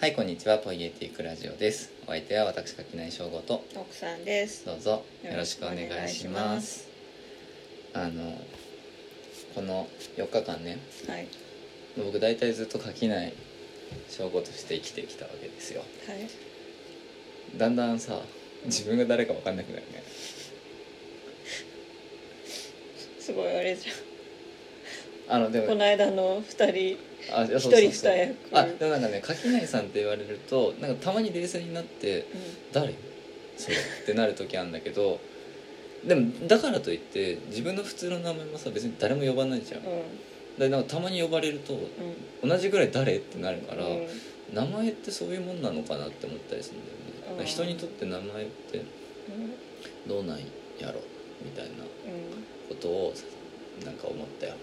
はいこんにちは。ポイエティックラジオです。お相手は私垣内翔吾と。奥さんです。どうぞよろしくお願いします。あのこの4日間ねはい。僕大体ずっと垣内翔吾として生きてきたわけですよ。はい。だんだんさ自分が誰か分かんなくなるね。すごいあれじゃん。こあのでもの間の二人あ一一人二役。あでもなんかね垣内さんって言われるとなんかたまに冷静になってう誰？それってなる時あるんだけどでもだからといって自分の普通の名前もさ別に誰も呼ばないじゃん。でなんかたまに呼ばれるとうん。同じぐらい誰？ってなるから、うん。名前ってそういうもんなのかなって思ったりするんだよね。人にとって名前ってどうなんやろ？みたいなことをなんか思ったよ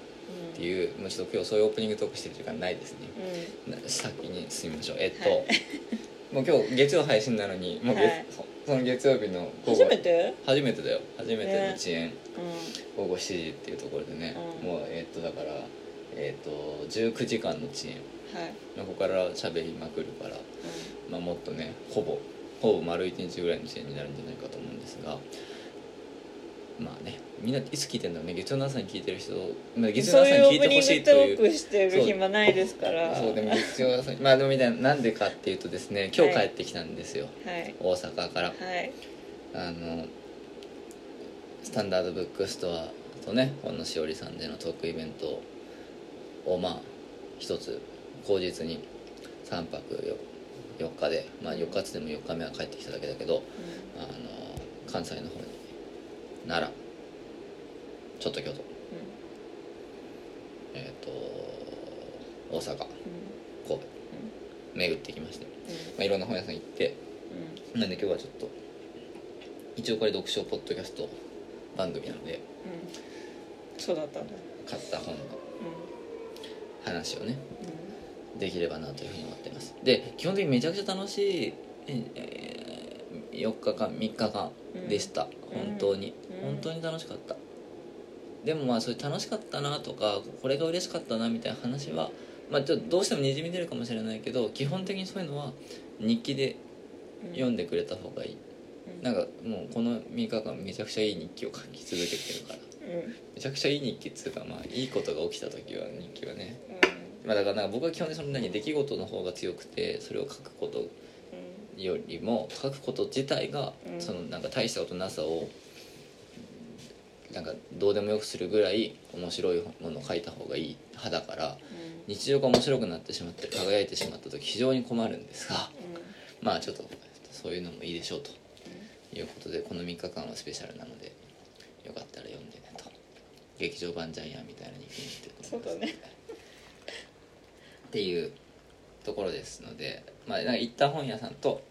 ってういうもうちょっと今日そういうオープニングトークしてる時間ないですね。ん。な先に進みましょう。えっと、はい。もう今日月曜配信なのにもう月、はい。そその月曜日の午後初めて？初めてだよ。初めてのね。遅延、う午後7時っていうところでね、うん。もうえっとだからえっと19時間の遅延んはい。まあここから喋りまくるから、まあ、もっとねほぼほぼ丸1日ぐらいの遅延になるんじゃないかと思うんですがまあねみんないつ聞いてんだろうね。月曜の朝に聞いてる人、まあ、月曜の朝に聞いてほしいというークしてる暇ないですから。そうでも 月曜の朝にまあでもみたいななんでかっていうとですね今日帰ってきたんですよ、はい。大阪から。はい。あのスタンダードブックストアとね本野しおりさんでのトークイベントをまあ一つ口実に3泊4日でまあ4日つっても4日目は帰ってきただけだけどあの関西の方に奈良。ちょっと京都。えっ、と大阪。神戸。巡ってきまして、まあ、いろんな本屋さん行って。なんで今日はちょっと一応これ読書ポッドキャスト番組なのでそうだったんだ。買った本のう話をねん。できればなというふうに思ってます。で基本的にめちゃくちゃ楽しい、えー4日間3日間でした、うん。本当に、うん本当に楽しかった。でもまあそれ楽しかったなとかこれが嬉しかったなみたいな話はまあちょっとどうしてもにじみ出るかもしれないけど基本的にそういうのは日記でうん読んでくれた方がいい、うん。なんかもうこの3日間めちゃくちゃいい日記を書き続けてるから。うん。めちゃくちゃいい日記っつうかまあいいことが起きた時は日記はね。うまあだからなんか僕は基本的にその何出来事の方が強くてそれを書くことんよりも書くこと自体がうん。そのなんか大したことなさをなんかどうでもよくするぐらい面白いものを書いた方がいい派だから日常が面白くなってしまって輝いてしまった時非常に困るんですがまあちょっとそういうのもいいでしょうということでこの3日間はスペシャルなのでよかったら読んでねと。劇場版ジャイアンみたいな日記にしてそうだね。っていうところですので、まあ、なんか行った本屋さんと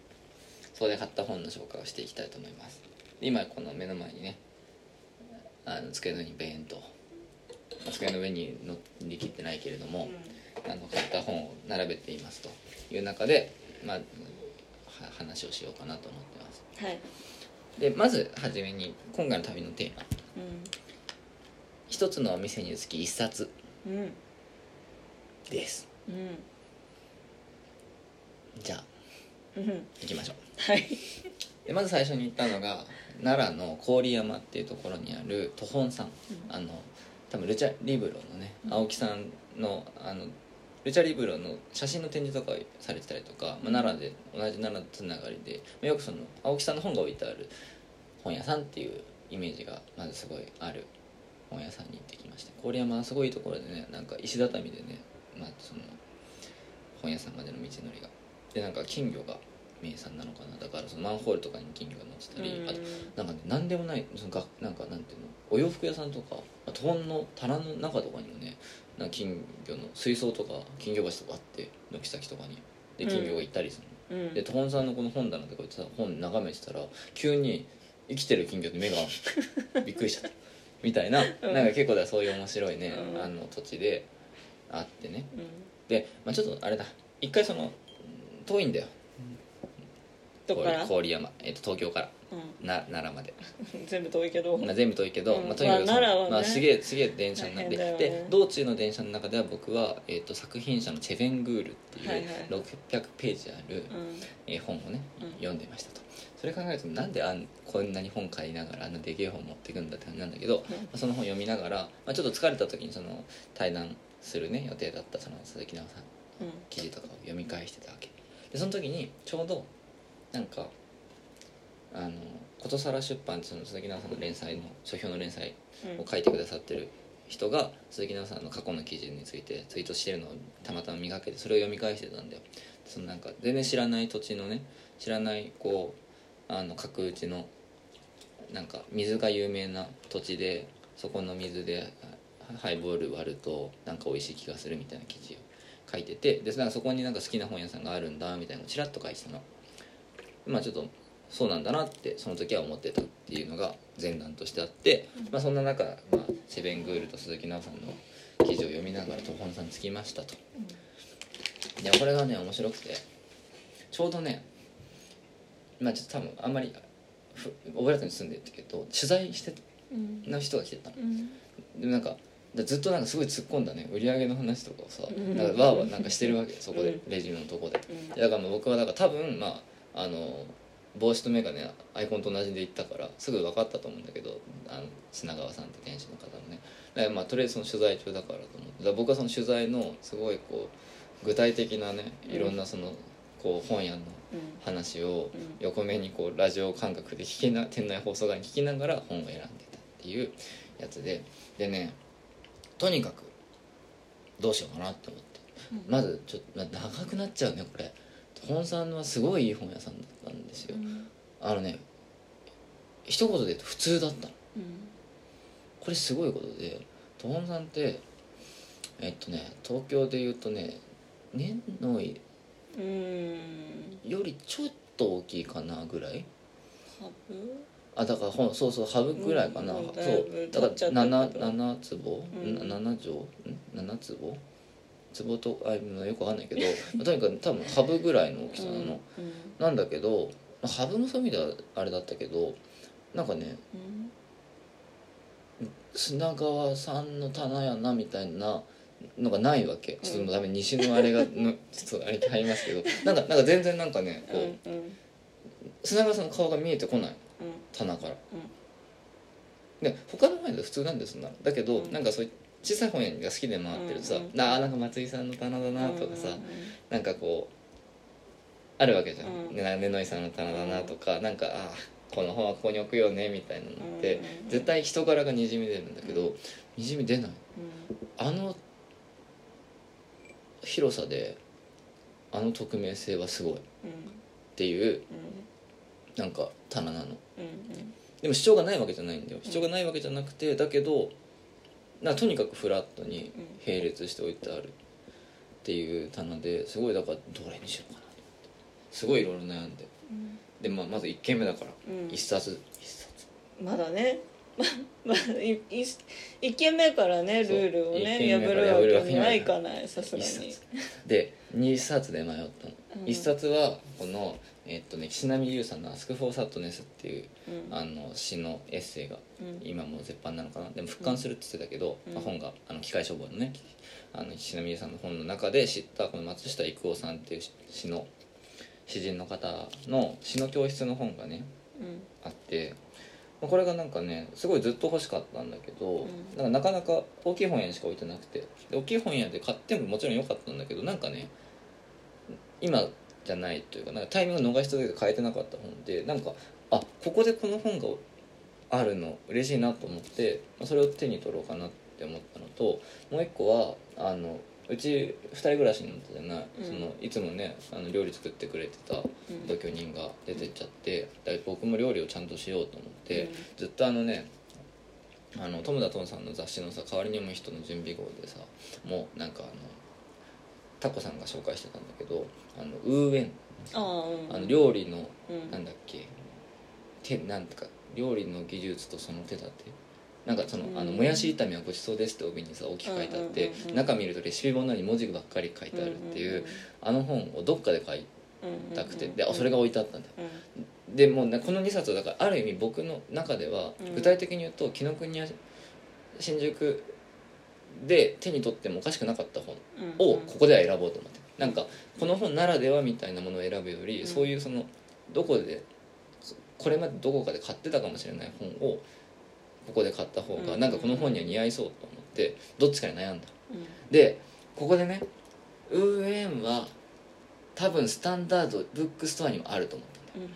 そこで買った本の紹介をしていきたいと思います。今この目の前にねあの机の上にベーンとまあ机の上に乗り切ってないけれども、あの買った本を並べていますという中で、まあ、は話をしようかなと思ってます。はい。でまずはじめに今回の旅のテーマ。一つのお店につき一冊うんうん。です。うん。じゃあうん。行きましょう。はいでまず最初に行ったのが奈良の郡山っていうところにある途本さん、あの多分ルチャリブロのね青木さんのあのルチャリブロの写真の展示とかをされてたりとか、まあ、奈良で同じ奈良つながりで、まあよくその青木さんの本が置いてある本屋さんっていうイメージがまずすごいある本屋さんに行ってきました郡山はすごいところでねなんか石畳でね、まあ、その本屋さんまでの道のりが。でなんか金魚が名産なのかな。だからそのマンホールとかに金魚が乗ってたり、うん。あとなんかね何でもないそのがなんかなんていうのお洋服屋さんとかあと本の棚の中とかにもねなんか金魚の水槽とか金魚鉢とかあって軒先とかに。で金魚がいたりするの、うん。でトンさんのこの本棚とかでさ本眺めてたら急に生きてる金魚って目が びっくりしちゃった。みたいな,、うん。なんか結構だそういう面白いね、うん。あの土地であってね。うん。で、まあ、ちょっとあれだ。一回その遠いんだよどっから郡山、えっと東京からうん。な奈良まで、全部遠いけど、まあ、全部遠いけど、うん。まあ、とにかくまあ奈良はね。まあ、すげえすげえ電車になって、大変だよでね道中の電車の中では僕は、えー、と作品者のチェベングールっていうはいはい。600ページある、うん。えー本をねうん。読んでましたと。それ考えるとなんであんこんなに本買いながらあのでけえ本持ってくんだって感じなんだけど、まあその本読みながら、まあ、ちょっと疲れた時にその対談するね予定だったその鈴木奈緒さん。うん。記事とかを読み返してたわけ。でその時にちょうどなんかあのことさら出版ってその鈴木奈緒さんの連載の書評の連載うん。を書いてくださってる人が鈴木奈緒さんの過去の記事についてツイートしてるのをたまたま見かけてそれを読み返してたんだよ。そのなんか全然知らない土地のね知らないこうあの角打ちのなんか水が有名な土地でそこの水であハイボール割るとなんか美味しい気がするみたいな記事を書いててでなんかそこになんか好きな本屋さんがあるんだみたいなのをちらっと書いてたのまあちょっとそうなんだなってその時は思ってたっていうのが前段としてあって、まあ、そんな中、まあ、セベングールと鈴木奈緒さんの記事を読みながら東本さん着きましたと。でこれがね面白くてちょうどねまあちょっと多分あんまりふオブラートに住んでるけど取材してうん。の人が来てたの。うん。でなんかでずっとなんかすごい突っ込んだね売り上げの話とかをさうん。なんかわーわーなんかしてるわけそこで、うん。レジのとこで。うん。だからまあ僕はだから多分まああの帽子と眼鏡アイコンと同じで行ったからすぐ分かったと思うんだけどあの砂川さんって店主の方のね。だからまあとりあえずその取材中だからと思って。僕はその取材のすごいこう具体的なねいろんなそのこう本屋のうん話をうん横目にこうラジオ感覚で聞きな店内放送外に聞きながら本を選んでたっていうやつで。でねとにかくどうしようかなって思って。うん。まずちょっとま長くなっちゃうねこれ本さんはすごいいい本屋さんだったんですよ。うん。あのね一言で言うと普通だったの。うん。これすごいことでト本さんってえっとね東京で言うとね年のようん。りちょっと大きいかなぐらい？あだからほんそうそうハブぐらいかな、うん。そう。だから経っちゃったけど。7, 7坪、うん。ん、7畳？ん？7坪？坪とあよくわかんないけど まあとにかく多分ハブぐらいの大きさなの、うんなんだけどまあハブもそういう意味ではあれだったけどなんかねうん。砂川さんの棚やなみたいなのがないわけ。ちょっとダメ西のあれが のちょっとあれ入りますけど。なんかなんか全然なんかねこう、うん。うん砂川さんの顔が見えてこない。棚から、で他の本屋で普通なんですな。だけど、うん。なんかそういう小さい本屋が好きで回ってるとさ、うんうんあーなんか松井さんの棚だなとかさ、うんなんかこうあるわけじゃん、うん。ねねのいさんの棚だなとか、なんかあーこの本はここに置くよねみたいなのって、うん絶対人柄がにじみ出るんだけど、うにじみ出ない。うん。あの広さであの匿名性はすごい。っうん。ていううんなんか棚なの。うん。でも主張がないわけじゃないんだよ。主張がないわけじゃなくてだけどなとにかくフラットに並列しておいてあるっていう棚ですごいだからどれにしようかなと思って。すごいいろいろ悩んで。うん。で、まあ、まず1軒目だから。うん。一冊。一冊。まだね。まあいい一件目からねルールを一ね破るわけにはいかない。さすがに。で2冊で迷ったの、うん。一冊はこのえっとね岸波優さんの「アスク・フォー・サットネス」っていううん。あの詩のエッセイがうん。今もう絶版なのかな。でも復刊するって言ってたけど、うん。まあ、本があの機械消防のねあの岸波優さんの本の中で知ったこの松下育夫さんっていう詩の詩人の方の詩の教室の本がねうん。あってまあこれがなんかねすごいずっと欲しかったんだけど、うん。なんかなかなか大きい本屋にしか置いてなくてで大きい本屋で買ってももちろん良かったんだけどなんかね今じゃないというかなんかタイミングを逃し続けて買えてなかった本でなんかあここでこの本があるの嬉しいなと思ってまあそれを手に取ろうかなって思ったのともう一個はあのうち2人暮らしになったじゃな。い、うん。そのいつもねあの料理作ってくれてたうん。同居人が出てっちゃってだから僕も料理をちゃんとしようと思って、うん。ずっとあのねあの友田トンさんの雑誌のさ「代わりに読む人」の準備号でさもうなんかあのタコさんが紹介してたんだけどあのウーウェン。ああうん。あの料理のうん。なんだっけ手なんとか料理の技術とその手立て。なんかその,、うん。あのもやし炒めはごちそうですって帯にさ大きく書いてあって、うんうんうんうん。中見るとレシピ本なのに文字ばっかり書いてあるっていう、あの本をどっかで買いたくて、であそれが置いてあったんだよ。うん。でもうねこの2冊はだからある意味僕の中ではうん。具体的に言うと紀ノ国屋新宿で手に取ってもおかしくなかった本うんをここでは選ぼうと思って。なんかこの本ならではみたいなものを選ぶより、うん。そういうそのどこでこれまでどこかで買ってたかもしれない本をここで買った方がうん。なんかこの本には似合いそうと思ってどっちかに悩んだ。うん。でここでねウーエンは多分スタンダードブックストアにもあると思ったんだよ。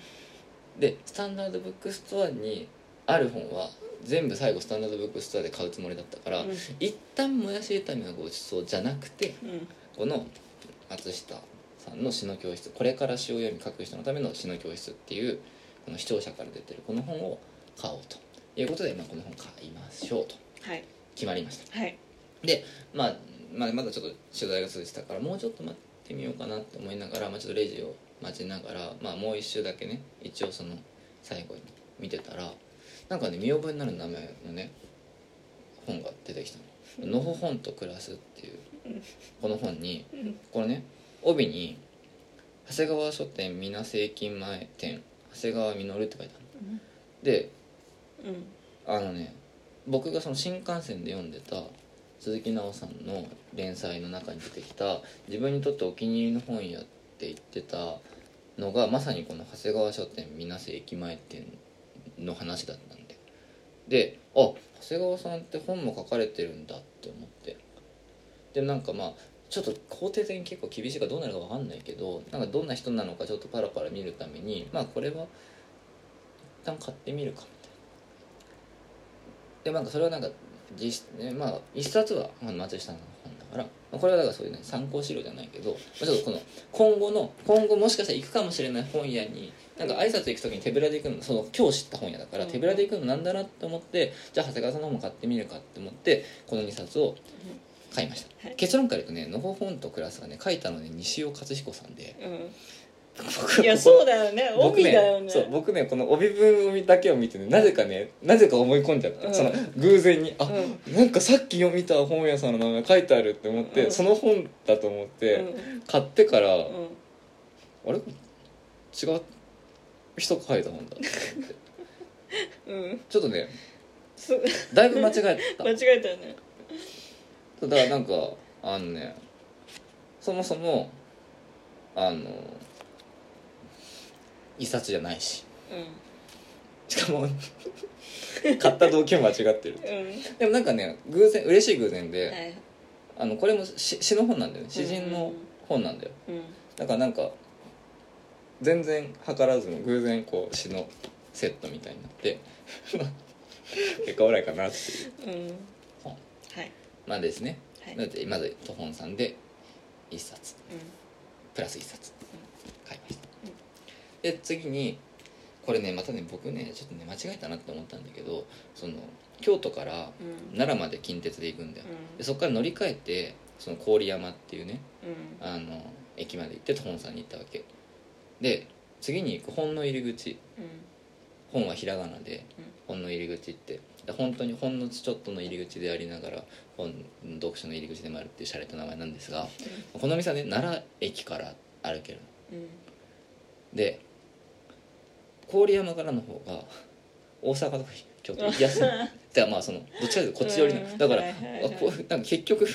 でスタンダードブックストアにある本は全部最後スタンダードブックストアで買うつもりだったから、うん。一旦もやし炒めのごちそうじゃなくてうん。この松下さんの詩の教室これから詩を読み書く人のための詩の教室っていうこの視聴者から出てるこの本を買おうということで、まあ、この本買いましょうと。はい。決まりました。はい。で、まあ、まあまだちょっと取材が続いてたからもうちょっと待ってみようかなって思いながら、まあ、ちょっとレジを待ちながら、まあ、もう一周だけね一応その最後に見てたらなんかね見覚えになる名前のね本が出てきたの「のほほんと暮らす」っていうこの本にこれね帯に「長谷川書店皆正金前店長谷川実」って書いてあるの。であのね僕がその新幹線で読んでた鈴木奈緒さんの連載の中に出てきた自分にとってお気に入りの本屋って言ってたのがまさにこの長谷川書店水瀬駅前店の話だった。であ長谷川さんって本も書かれてるんだって思って。でなんかまあちょっと肯定的に結構厳しいかどうなるか分かんないけどなんかどんな人なのかちょっとパラパラ見るためにまあこれは一旦買ってみるかみたいな。でなんかそれはなんか実質ねまあ一冊はあ松下の本だから、これはだからそういうね参考資料じゃないけど、まあ、ちょっとこの今後の今後もしかしたら行くかもしれない本屋になんか挨拶行く時に手ぶらで行くのその今日知った本屋だからうん。手ぶらで行くのなんだなって思ってじゃあ長谷川さんの本も買ってみるかって思ってこの2冊を買いました、はい。結論から言うとね「のほほんとクラス」がね書いたのね西尾勝彦さんでうん僕 いやそうだよね。僕ね帯だよね。そう僕ねこの帯文だけを見てねなぜかねなぜか思い込んじゃった、うん。その偶然にあ、うなんかさっき読みた本屋さんの名前書いてあるって思って、うん。その本だと思って、うん。買ってから、うん。あれ？違う人が書いた本だ うん。ちょっとねすだいぶ間違えた。間違えたよね。だからなんかあのねそもそもあの一冊じゃないし。うしかも買った動機も間違ってる。でもなんかね偶然嬉しい偶然で、はい。あのこれも詩詩の本なんだよね。詩人の本なんだよ。うん。だからなんか全然図らずも偶然こう詩のセットみたいになって 結果オーライかなっていう。うん。本はい。まあですね。はい。だってまず途本さんで1冊。うん。プラス1冊。買いましたで次にこれねまたね僕ねちょっとね間違えたなって思ったんだけどその京都からうん。奈良まで近鉄で行くんだよ。うん。でそこから乗り換えてその郡山っていうねうん。あの駅まで行って本さんに行ったわけ。で次に行く本の入り口。うん。本はひらがなでうん。本の入り口って。で本当に本のちょっとの入り口でありながら本読書の入り口でもあるっていう洒落た名前なんですがこの店はね奈良駅から歩けるで郡山からの方が大阪とか京都行きやすい。じゃあまあそのどっちかというとこっち寄りなうん。だから、はいはいはい。あこうなんか結局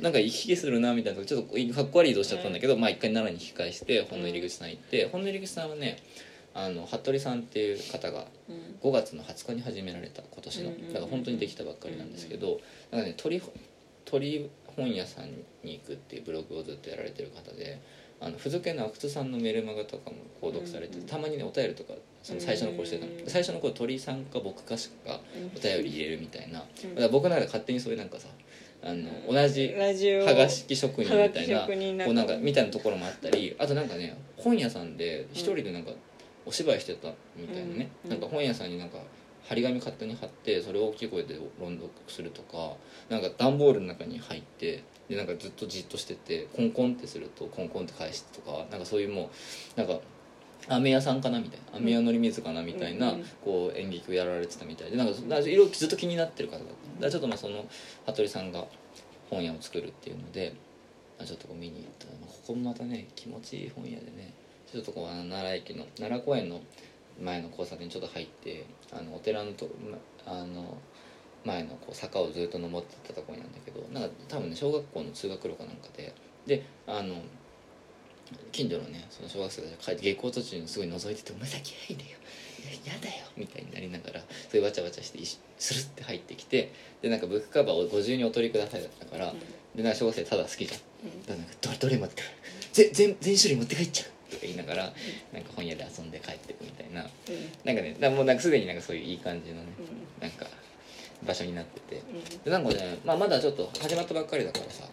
なんか行き来するなみたいなちょっとかっこ悪い移動しちゃったんだけど、まあ一回奈良に引き返して本の入り口さん行って、本の入り口さんはねあの服部さんっていう方がうん。5月の20日に始められた今年のうんうんうんうん。だから本当にできたばっかりなんですけどなんかね鳥鳥本屋さんに行くっていうブログをずっとやられてる方であの付属の阿久津さんのメルマガとかも購読されてうんうんたまにねお便りとかその最初の頃してたの。うん最初の頃鳥さんか僕かしかうん。お便り入れるみたいな。うん。だから僕の中で勝手にそういうなんかさあの同じはがしき職人みたいなこうなんかみたいなところもあったりあとなんかね本屋さんで一人でなんかお芝居してたみたいなね、うんなんか本屋さんになんか張り紙勝手に貼ってそれを大きい声で朗読するとかなんか段ボールの中に入ってでなんかずっとじっとしててコンコンってするとコンコンって返してとかなんかそういうもうなんか飴屋さんかなみたいな。飴屋のり水かなみたいな、こう演劇をやられてたみたいでなんかなんかいろいろずっと気になってる方だった。だからちょっとまあその服部さんが本屋を作るっていうので、まあ、ちょっとこう見に行ったここもまたね気持ちいい本屋でねちょっとこう奈良駅の奈良公園の前の交差点にちょっと入ってあのお寺のとまあの前のこう坂をずっと登ってったところなんだけどなんか多分ね小学校の通学路かなんかでであの近所のねその小学生たちが帰って下校途中にすごい覗いてて「お前先入れよ。やだよ」みたいになりながらそういうわちゃわちゃしていしスルッて入ってきてでなんかブックカバーをご自由にお取りくださいだったから、でなんか小学生ただ好きじゃん。うん。だからなんかどれどれ持ってぜ全全種類持って帰っちゃう。とか言いながらなんか本屋で遊んで帰ってくみたいな。うん。なんかねもうなんかすでになんかそういういい感じのねうん。なんか場所になってて。うん。でなんかね、まあ、まだちょっと始まったばっかりだからさ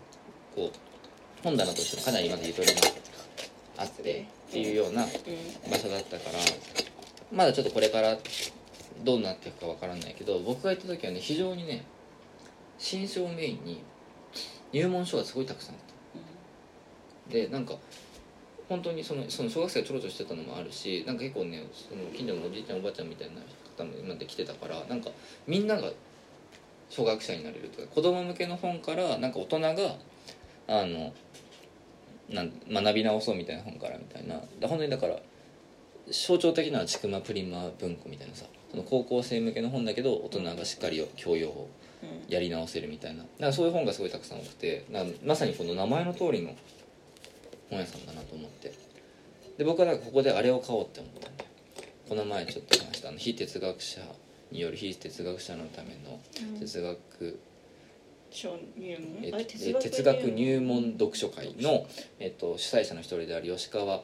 こう本棚としてもかなりまだゆとりがあってっていうようなうん。場所だったからまだちょっとこれからどうなっていくかわからないけど僕が行った時はね非常にね新書をメインに入門書がすごいたくさんあった。でなんか本当にそのその小学生がちょろちょろしてたのもあるしなんか結構ねその近所のおじいちゃんおばあちゃんみたいな方も今まで来てたからなんかみんなが小学者になれるとか子供向けの本からなんか大人があのなん学び直そうみたいな本からみたいな。本当にだから象徴的な「ちくまプリマ文庫」みたいなさその高校生向けの本だけど大人がしっかり教養をやり直せるみたいな。なんかそういう本がすごいたくさん多くてなまさにこの名前の通りの本屋さんだなと思って。で僕はなんかここであれを買おうって思ったんだよ。この前ちょっと話したあの非哲学者による非哲学者のための哲学、哲学入門読書会の、えっと、主催者の一人である吉川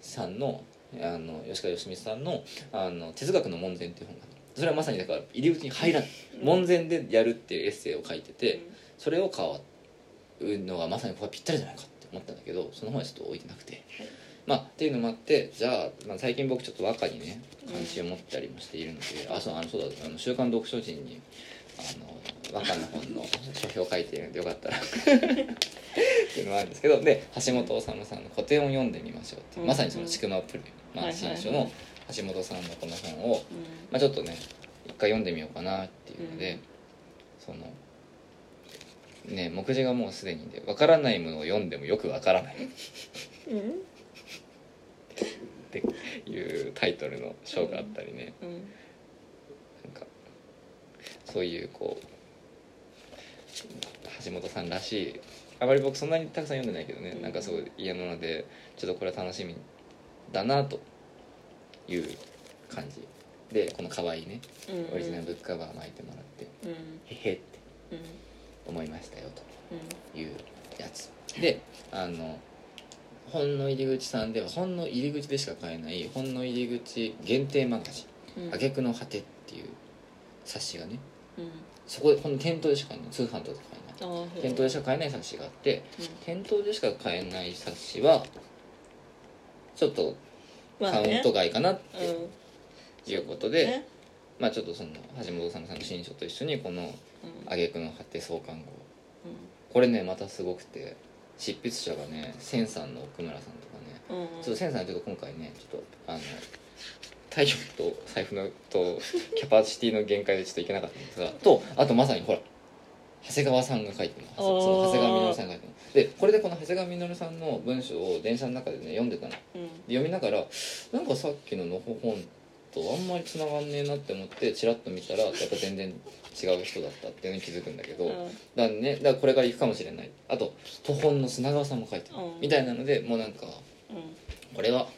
さんのあの吉川義光さんのあの「哲学の門前」っていう本がそれはまさにだから入り口に入らない門前でやるっていうエッセイを書いてて、それを買うのがまさにここがぴったりじゃないかって思ったんだけどその本はちょっと置いてなくて、はいまあっていうのもあってじゃあ、まあ、最近僕ちょっと和歌にね関心を持ったりもしているので、あそうあのそうだあの週刊読書人にあの和歌の本の書評を書いているのでよかったら っていうのがあるんですけどで橋本治さんの古典を読んでみましょうっていう、うん。まさにその「ちくまプリマはい新書」の橋本さんのこの本を、うん。まあ、ちょっとね一回読んでみようかなっていうので、うん。そのね目次がもうすでにでわからないものを読んでもよくわからない。っうんていうタイトルの章があったりね、うん。なんかそういうこう橋本さんらしい。あまり僕そんなにたくさん読んでないけどね、うんなんかすごい嫌なのでちょっとこれは楽しみだなという感じ。でこの可愛いねうんオリジナルブックカバー巻いてもらってうん。へへってうん。思いましたようん。というやつ。であの本の入り口さんでは本の入り口でしか買えない本の入り口限定マガジンうん「挙句の果て」っていう冊子がねうん。そこでこの店頭でしか買えない通販とかで買えない店頭でしか買えない冊子があってうん。店頭でしか買えない冊子はちょっとカウント外かなっうん。ていうことで、ね。まあちょっとその橋本さんの新書と一緒にこのうん「挙句の果て創刊号」うん。これねまたすごくて執筆者がね千さんの奥村さんとかねうんちょっと千さんちょっと今回ねちょっとあの体力と財布のとキャパシティの限界でちょっといけなかったんですが とあとまさにほら長谷川さんが書いてます。その長谷川実さんが書いてます。でこれでこの長谷川実さんの文章を電車の中でね読んでたの。でうん。読みながらなんかさっきののほ本とあんまり繋がんねえなって思ってチラッと見たらやっぱ全然違う人だったっていうのに気づくんだけど、だからねだからこれから行くかもしれない。あと途本の砂川さんも書いてる、うん。みたいなのでもうなんかうん。これは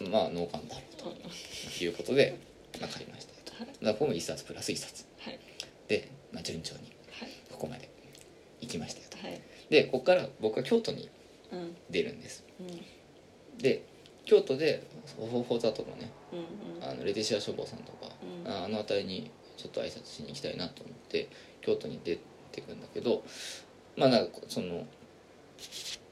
まあ農家だろううん。ということで、まあ、買いました。よとはい。だからここも1冊プラス1冊。はい。で、まあ、順調にはい。ここまで行きましたよと。はい。でここから僕は京都にうん。出るんです。うん。で京都でフォーザとのねうん。あのレティシア書房さんとか、うん。ああの辺りにちょっと挨拶しに行きたいなと思って京都に出てくんだけどまあなんかその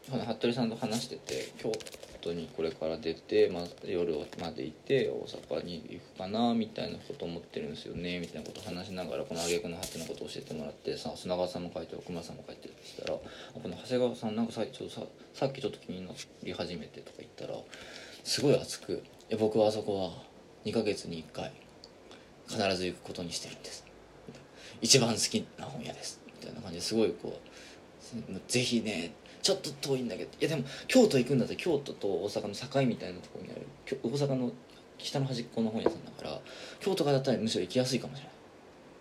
服部さんと話してて京都にこれから出て、まあ、夜までいて大阪に行くかなみたいなこと思ってるんですよねみたいなこと話しながらこの挙句の果てのことを教えてもらってさ砂川さんも書いて奥村さんも書いてるって言ったらこの長谷川さんなんかさちょっとささっきちょっと気になり始めてとか言ったらすごい熱く「いや僕はあそこは2ヶ月に1回必ず行くことにしてるんです」一番好きな本屋です。みたいな感じですごいこうぜひねちょっと遠いんだけどいやでも京都行くんだったら京都と大阪の境みたいなところにある大阪の北の端っこの本屋さんだから京都からだったらむしろ行きやすいかもしれない。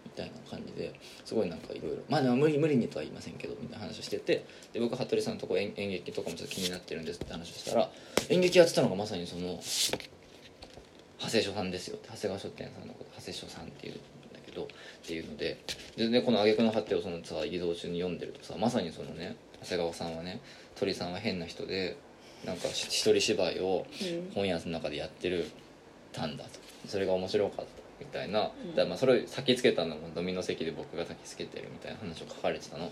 みたいな感じですごいなんかいろいろまあでも無理無理にとは言いませんけどみたいな話をしててで僕服部さんのとこ演演劇とかもちょっと気になってるんですって話をしたら演劇やってたのがまさにその長谷書さんですよ。って長谷川書店さんのこと長谷書さんっていうんだけどっていうので。ででこの挙句の果てをそのさ移動中に読んでるとさまさにそのね長谷川さんはね鳥さんは変な人でなんかし一人芝居をうん。本屋の中でやってるたんだと。それが面白かったみたいな、うん。だまあそれを先つけたのもドミノ席で僕が先つけてるみたいな話を書かれてたの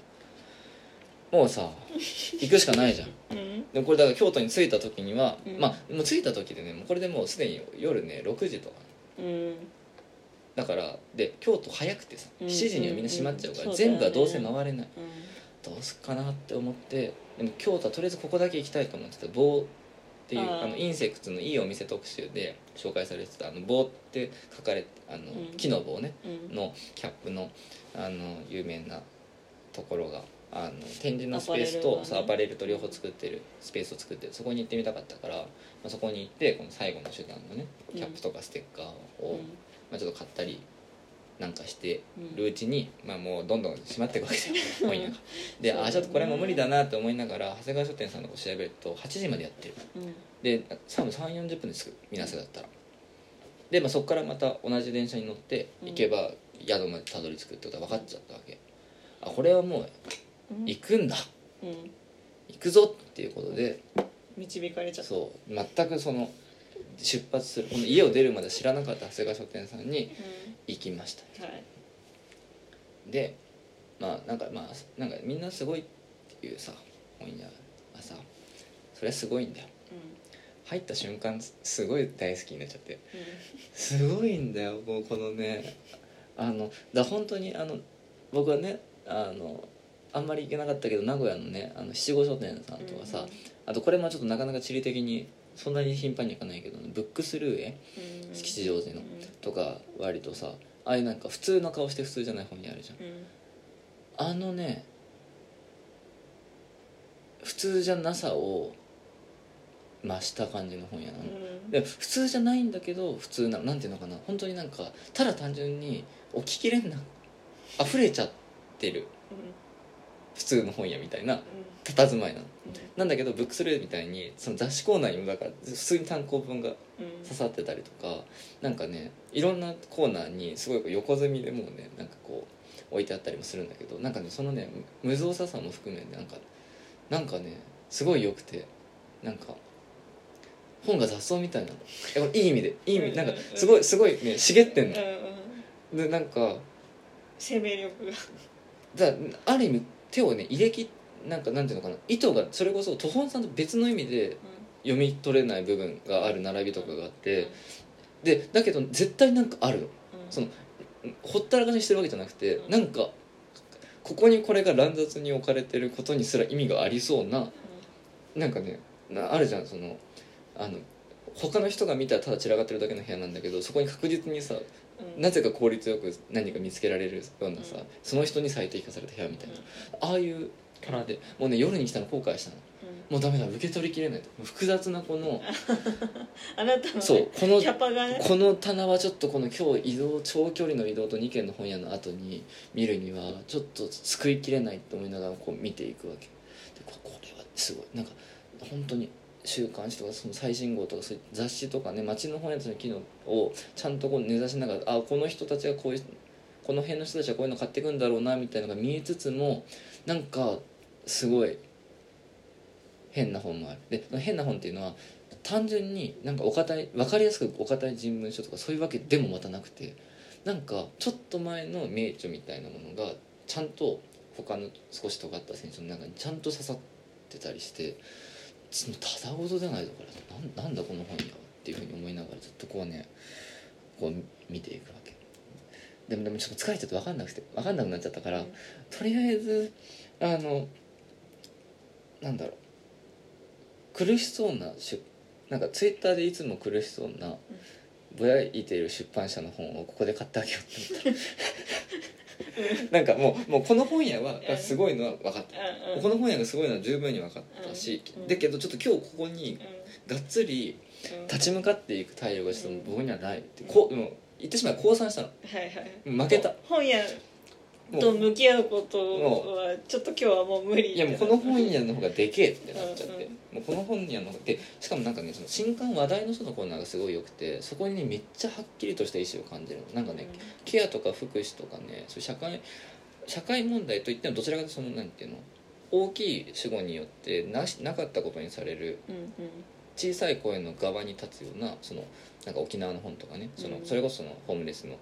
もうさ 行くしかないじゃん。うん。でもこれだから京都に着いた時には、うん。まあもう着いた時でねもうこれでもうすでに夜ね6時とか。うん。だからで京都早くてさうん7時にはみんな閉まっちゃうから、うん全部はどうせ回れない、うどうすっかなって思ってでも京都はとりあえずここだけ行きたいと思ってた棒っていうあー。あのインセクツのいいお店特集で紹介されてたあの棒って書かれてあの、うん。木の棒ねんうん。のキャップのあの有名なところがあの展示のスペースとアパレルと両方作ってるスペースを作ってるそこに行ってみたかったから、まあ、そこに行ってこの最後の手段のねキャップとかステッカーを、うん。まあ、ちょっと買ったりなんかしてうんるうちに、まあ、もうどんどん閉まっていくわけですよ本屋が。であちょっとこれも無理だなって思いながら長谷川書店さんのこと調べると8時までやってる。うん。で多分3 4 0分で着く水瀬だったら。で、まあ、そこからまた同じ電車に乗って行けば宿までたどり着くってことは分かっちゃったわけ。あこれはもううん行くんだ。うん。行くぞっていうことで。導かれちゃった。そう。全くその出発するこの家を出るまで知らなかった長谷川書店さんに行きました。うんはい。でまあなんかまあなんかみんなすごいっていうさ本屋はさそれはすごいんだよ。入った瞬間すすごい大好きになっちゃって。すごいんだよもうこのね。あのだ本当にあの僕はねあのあんまり行けなかったけど名古屋のねあの七五書店さんとかさ、あとこれもちょっとなかなか地理的にそんなに頻繁には行かないけど、ブックスルーエうん。吉祥寺のうん。とか割とさああいうなんか普通の顔して普通じゃない本にあるじゃん。うん。あのね普通じゃなさを増した感じの本屋なの、うん。で普通じゃないんだけど普通ななんていうのかな本当になんかただ単純に置ききれんな溢れちゃってる普通の本屋みたいな佇まいなの。なんだけどブックスルーみたいにその雑誌コーナーにもだから普通に単行本が刺さってたりとかなんかねいろんなコーナーにすごい横積みでもうねなんかこう置いてあったりもするんだけどなんかねそのね無造作さも含めなんかなんかねすごい良くてなんか本が雑草みたいなの。いいい意味でいい意味なんかすごいすごいね茂ってんの。でなんか生命力が。だある意味手をね入れきなんかなんていうのかな意図がそれこそ途本さんと別の意味で読み取れない部分がある並びとかがあってでだけど絶対なんかあるの。そのほったらかしにしてるわけじゃなくてうん。なんかここにこれが乱雑に置かれてることにすら意味がありそうななんかねなあるじゃんそのあの他の人が見たらただ散らかってるだけの部屋なんだけどそこに確実にさなぜか効率よく何か見つけられるようなさ、うん。その人に最適化された部屋みたいな、ああいうキャラでもうね夜に来たの後悔したの。もうダメだ受け取りきれない。と複雑なこの あなたのねそうこのキャパがね。この棚はちょっとこの今日移動長距離の移動と2軒の本屋の後に見るにはちょっと救いきれないと思いながらこう見ていくわけ。でここれはすごい。なんか本当に週刊誌とかその最新号とかそういう雑誌とかね街の本屋たちの機能をちゃんとこう根ざしながらあこの人たちがこういうこの辺の人たちはこういうの買っていくんだろうなみたいなのが見えつつもなんかすごい変な本もある。で変な本っていうのは単純になんかお堅い分かりやすくお堅い人文書とかそういうわけでもまたなくてなんかちょっと前の名著みたいなものがちゃんと他の少し尖った選手の中にちゃんと刺さってたりしてただごとじゃないぞこれなんなんだこの本屋はっていうふうに思いながらずっとこうねこう見ていくわけ。でもでもちょっと疲れちゃって分かんなくて分かんなくなっちゃったから、うんとりあえずあのなんだろう。苦しそうな出なんかツイッターでいつも苦しそうなぼやいている出版社の本をここで買ってあげようって思った なんかもうもうこの本屋はがすごいのは分かった、うんうん。この本屋がすごいのは十分に分かったし、うん。だけどちょっと今日ここにがっつりうん。うん立ち向かっていく体力がちょっと僕にはないってこうもう言ってしまえば降参したの。はいはい。負けた。本屋と向き合うことはちょっと今日はもう無理いやもうこの本屋の方がでけえってなっちゃって、うん。うんもうこの本屋の方でしかもなんかねその新刊話題の書のコーナーがすごい良くてそこにねめっちゃはっきりとした意思を感じるの。なんかね、ケアとか福祉とかねそ社会社会問題といってもどちらかというとそのなんていうの大きい主語によってなしなかったことにされるうんうん。小さい声の側に立つようなそのなんか沖縄の本とかねその、うん。それこそそのホームレスの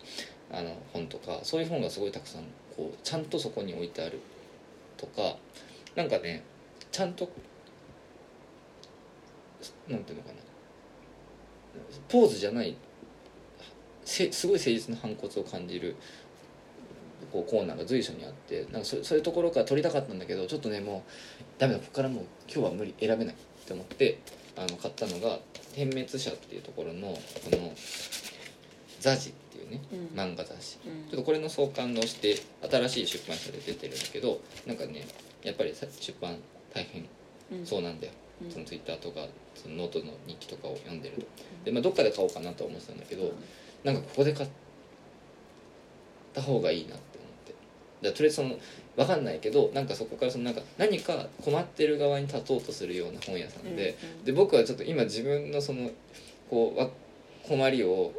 あの本とかそういう本がすごいたくさんこうちゃんとそこに置いてあるとかなんかねちゃんとなんていうのかな。ポーズじゃないせすごい誠実な反骨を感じるこうコーナーが随所にあってなんかそそういうところから撮りたかったんだけどちょっとねもうダメだここからもう今日は無理選べないって思ってあの買ったのが「点滅者」っていうところのこの「ザジ」っいうね。うん。漫画雑誌。うん。ちょっとこれの創刊のして新しい出版社で出てるんだけどなんかねやっぱりさ出版大変うん。そうなんだよ、うん。そのツイッターとかそのノートの日記とかを読んでる。とで、まあ、どっかで買おうかなとは思ってたんだけど、なんかここで買った方がいいなって思って。だとりあえずその分かんないけどなんかそこからそのなんか何か困ってる側に立とうとするような本屋さんで、で僕はちょっと今自分のそのこうわ困りを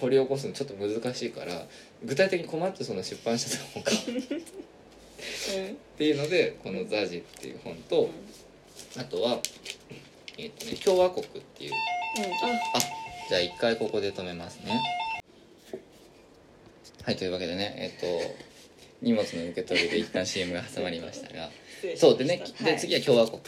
掘り起こすのちょっと難しいから具体的に困ってその出版社の本か っていうのでこの「ザジ」っていう本とあとは、えっとね「共和国」っていう。あ。じゃあ一回ここで止めますね。はいというわけでねえっと荷物の受け取りで一旦 CM が挟まりましたが。そうでねで次は共和国、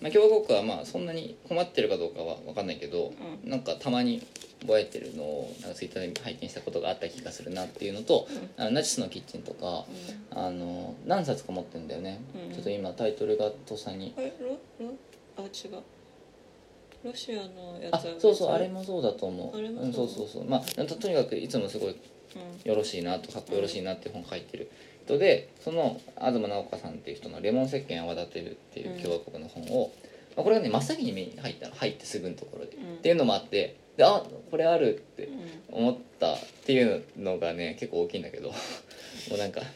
まあ、共和国はまあそんなに困ってるかどうかは分かんないけど、なんかたまに覚えてるのをなんかツイッターで拝見したことがあった気がするなっていうのと、あのナチスのキッチンとかあの何冊か持ってるんだよね、うん。ちょっと今タイトルがとっさに。えロロあ違う。ロシアのやつあそうそうあれもそうだと思う。あれもう。ん、そそううそうそう。まあととにかくいつもすごいうん。よろしいなとかっこよろしいなって本書いてる人でその東直子さんっていう人の「レモン石鹸泡立てる」っていう共和国の本を、まあ、これがね真っ先に目に入ったの入ってすぐのところで、うん。っていうのもあってであこれあるってうん。思ったっていうのがね結構大きいんだけど。もうなんかも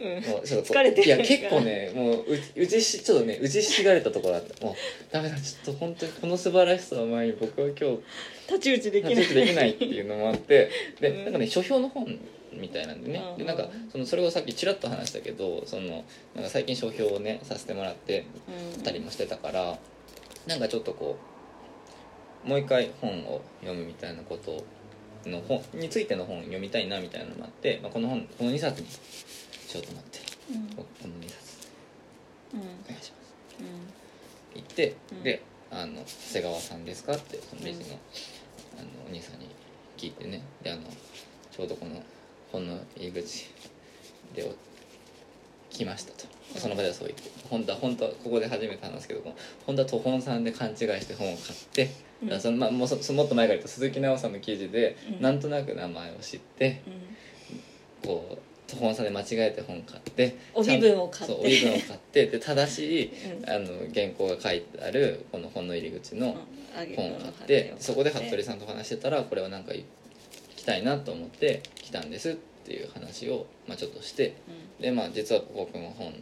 ううん。もうちょっと 疲れてるいや結構ねもうううちしちょっとね打ちひしがれたところあったもうダメだちょっと本当にこの素晴らしさを前に僕は今日太刀打ちできない。立ち打ちできないっていうのもあってでうん。なんかね書評の本みたいなんでね。うん。でなんかそのそれをさっきちらっと話したけどそのなんか最近書評をねさせてもらってうん。たりもしてたからなんかちょっとこうもう一回本を読むみたいなことの本についての本を読みたいなみたいなのもあって、まあ、この本この2冊にしようと思ってうん。ここの2冊。うん。お願いします。うん。行って、うん。であの「長谷川さんですか?」ってそのレジの,、あのお兄さんに聞いてね。であのちょうどこの本の入り口でお来ましたとその場ではそう言って本当は本当はここで初めて話すけども本当は途本さんで勘違いして本を買って、うん。そのまあ、もうそそもっと前から言うと鈴木奈緒さんの記事で、うん。なんとなく名前を知ってこう途本さんで間違えて本買ってお身分を買って。分を買ってで正しいうん。あの原稿が書いてあるこの本の入り口の本を買ってそこで服部さんと話してたらこれはなんか聞きたいなと思って来たんですっていう話を、まあ、ちょっとしてでまあ実は僕も本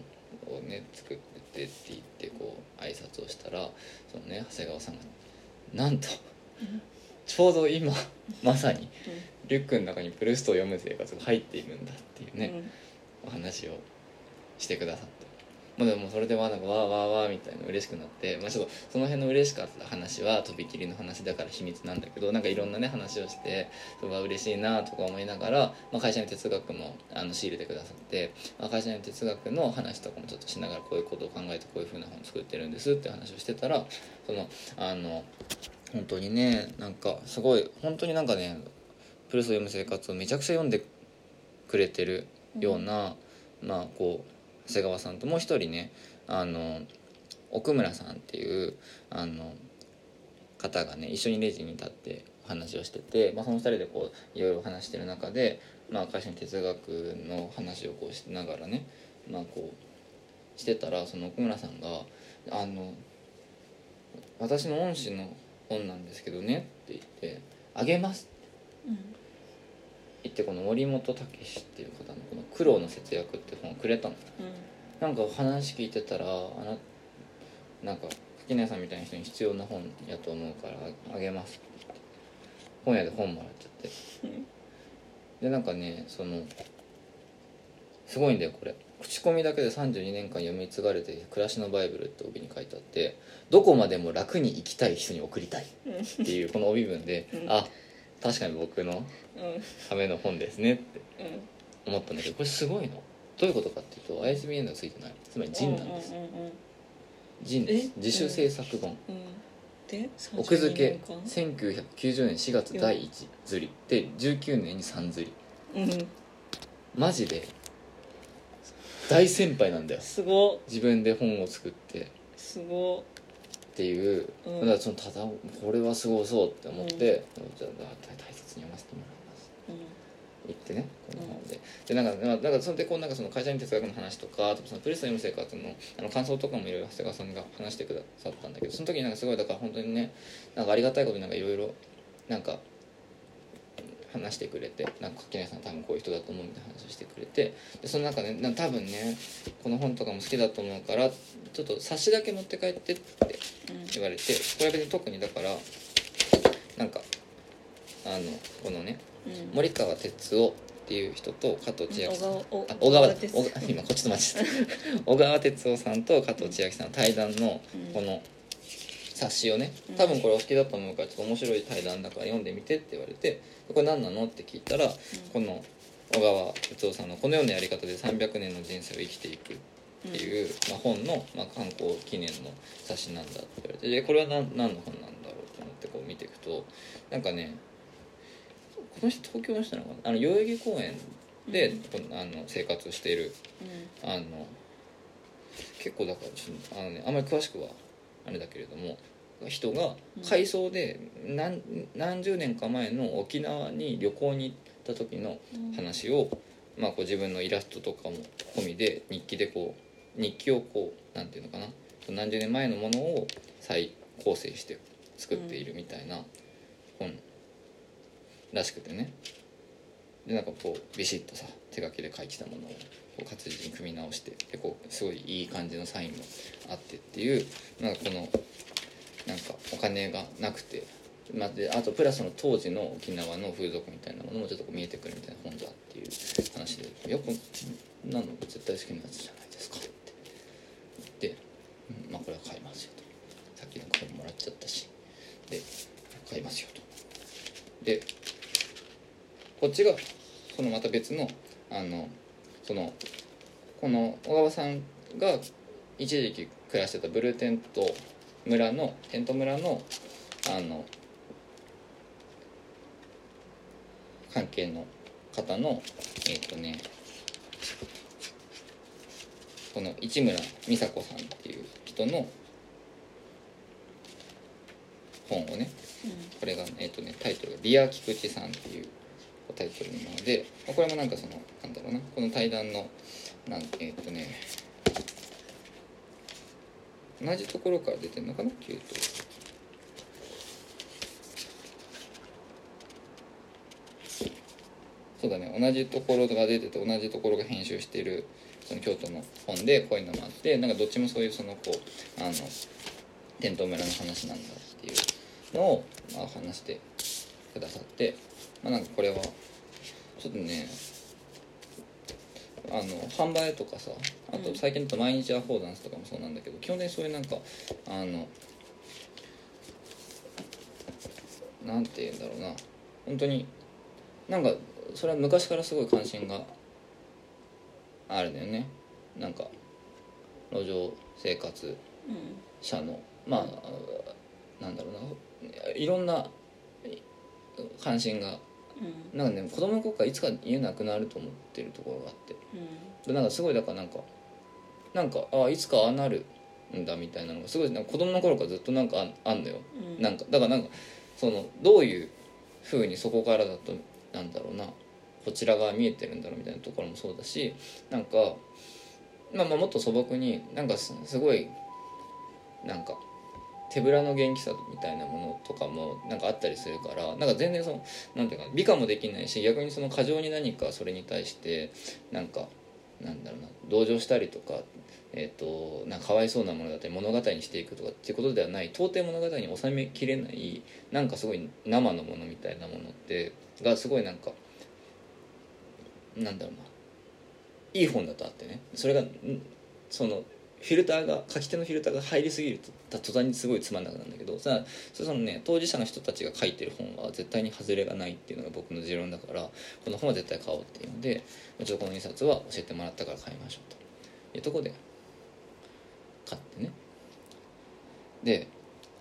をね作っててって言ってこう挨拶をしたらそのね長谷川さんがなんとちょうど今まさにリュックの中にプルーストを読む生活が入っているんだっていうね、お話をしてくださってもうでもそれでわーなんかわーわーわーみたいな嬉しくなって、まあ、ちょっとその辺の嬉しかった話はとびきりの話だから秘密なんだけどなんかいろんなね話をしてそれは嬉しいなとか思いながら、まあ、会社に哲学もあの仕入れてくださって、まあ、会社に哲学の話とかもちょっとしながらこういうことを考えてこういうふうな本を作ってるんですって話をしてたらそのあの本当にねなんかすごい本当になんかねプルースを読む生活をめちゃくちゃ読んでくれてるような、まあこう長谷川さんともう一人ねあの奥村さんっていうあの方がね一緒にレジに立ってお話をしてて、まあ、その2人でこういろいろ話してる中で、まあ、会社に哲学の話をこうしながらね、まあ、こうしてたらその奥村さんが「あの私の恩師の本なんですけどね」って言って「あげます」うん。言ってこの森本武史っていう方のこの「苦労の節約」って本をくれたの。なんか話聞いてたらあななんか垣根さんみたいな人に必要な本やと思うからああげますって言って。本屋で本もらっちゃって。うん。でなんかねそのすごいんだよこれ。口コミだけで32年間読み継がれて「暮らしのバイブル」って帯に書いてあって「どこまでも楽に生きたい人に送りたい」っていうこの帯文で、うん。あ確かに僕のうん。ための本ですねってうん。思ったんだけどこれすごいの。どういうことかっていうと ISBN がついてない。つまり人なんです。人です。え？自主制作本。奥付け32年1990年4月第1釣り。で19年に3釣り。間うん。マジで大先輩なんだよ。すご。自分で本を作って。すごっていう、うん。だからそのただこれはすごそうって思って、じゃあ大切に読ませてもらいます。うん。言ってねこの本で、でなんかまあだからそれでこうなんかその会社に哲学の話とかそのプレスの読む生活のあの感想とかもいろいろ長谷川さんが話してくださったんだけどその時になんかすごいだから本当にねなんかありがたいことになんかいろいろなんか話してくれてなんか垣根さん多分こういう人だと思うみたいな話をしてくれてでその中でな多分ねこの本とかも好きだと思うからちょっと冊子だけ持って帰ってって言われてこれは別に特にだからなんかあのこのねうん。森川哲夫っていう人と加藤千秋さん小川今こっちと待ち小川哲夫さんと加藤千秋さんの対談のうん。この冊子をねうん。多分これお好きだと思うからちょっと面白い対談だから読んでみてって言われてこれ何なのって聞いたらこの小川哲夫さんの「このようなやり方で300年の人生を生きていく」っていう、まあ、本の、まあ、観光記念の冊子なんだって言われてでこれは何何の本なんだろうと思ってこう見ていくとなんかねこの人東京の人なのかな？あの代々木公園で、このあの生活をしているあの結構だからちょっとあの、ね、あんまり詳しくはあれだけれども人が回想で何何十年か前の沖縄に旅行に行った時のうん。話を、まあ、こう自分のイラストとかも込みで日記でこう日記をこうなんていうのかな。何十年前のものを再構成して作っているみたいな本らしくてね。でなんかこうビシッとさ手書きで書いてたものをこう活字に組み直してでこうすごいいい感じのサインもあってっていうなんかこのなんかお金がなくて、まあ、であとプラスの当時の沖縄の風俗みたいなものもちょっと見えてくるみたいな本だっていう話で「いやこんなの絶対好きなやつじゃないですか」って。言って「うんまあこれは買いますよ」と。さっきのこれもらっちゃったし。で買いますよと。でこっちがそのまた別のあのそのこの小川さんが一時期暮らしてたブルーテント村のテント村のあの関係の方のえっ、とねこの市村美佐子さんっていう人の本をねこれが、えっとね、タイトルが「ディア菊池さん」っていうタイトルのものでまあこれもなんかそのなんだろうなこの対談のなんえっとね同じところから出てるのかな？キュートそうだね。同じところが出てて同じところが編集しているその京都の本でこういうのもあってなんかどっちもそういうそのこうあの伝統村の話なんだっていうのを、まあ、話してくださって、まあ、なんかこれはちょっとねあの販売とかさあと最近だと毎日アフォーダンスとかもそうなんだけど基本的にそういうなんかあのなんて言うんだろうな。本当になんかそれは昔からすごい関心があるんだよね。なんか路上生活者のまあなんだろうな。いろんな関心がなんかね子供の頃からいつか家なくなると思ってるところがあって。でなんかすごいだからなんかなんかあいつかああなるんだみたいなのがすごいなんか子供の頃からずっとなんかああんのよ、うん。なんかだからなんかそのどういうふうにそこからだとなんだろうなこちら側見えてるんだろうみたいなところもそうだしなんか、まあ、まあもっと素朴になんかすすごいなんか手ぶらの元気さみたいなものとかもなんかあったりするからなんか全然そのなんていうか美化もできないし逆にその過剰に何かそれに対してなんかなんだろうな同情したりとかえー、となんかかわいそうなものだったり物語にしていくとかっていうことではない到底物語に収めきれないなんかすごい生のものみたいなものってがすごいなんかなんだろうないい本だとあってね。それがそのフィルターが書き手のフィルターが入りすぎると途端にすごいつまんなくなるんだけどさそのね当事者の人たちが書いてる本は絶対に外れがないっていうのが僕の持論だからこの本は絶対買おうっていうのでちょっとこの2冊は教えてもらったから買いましょうと。いうとこで買ってね。で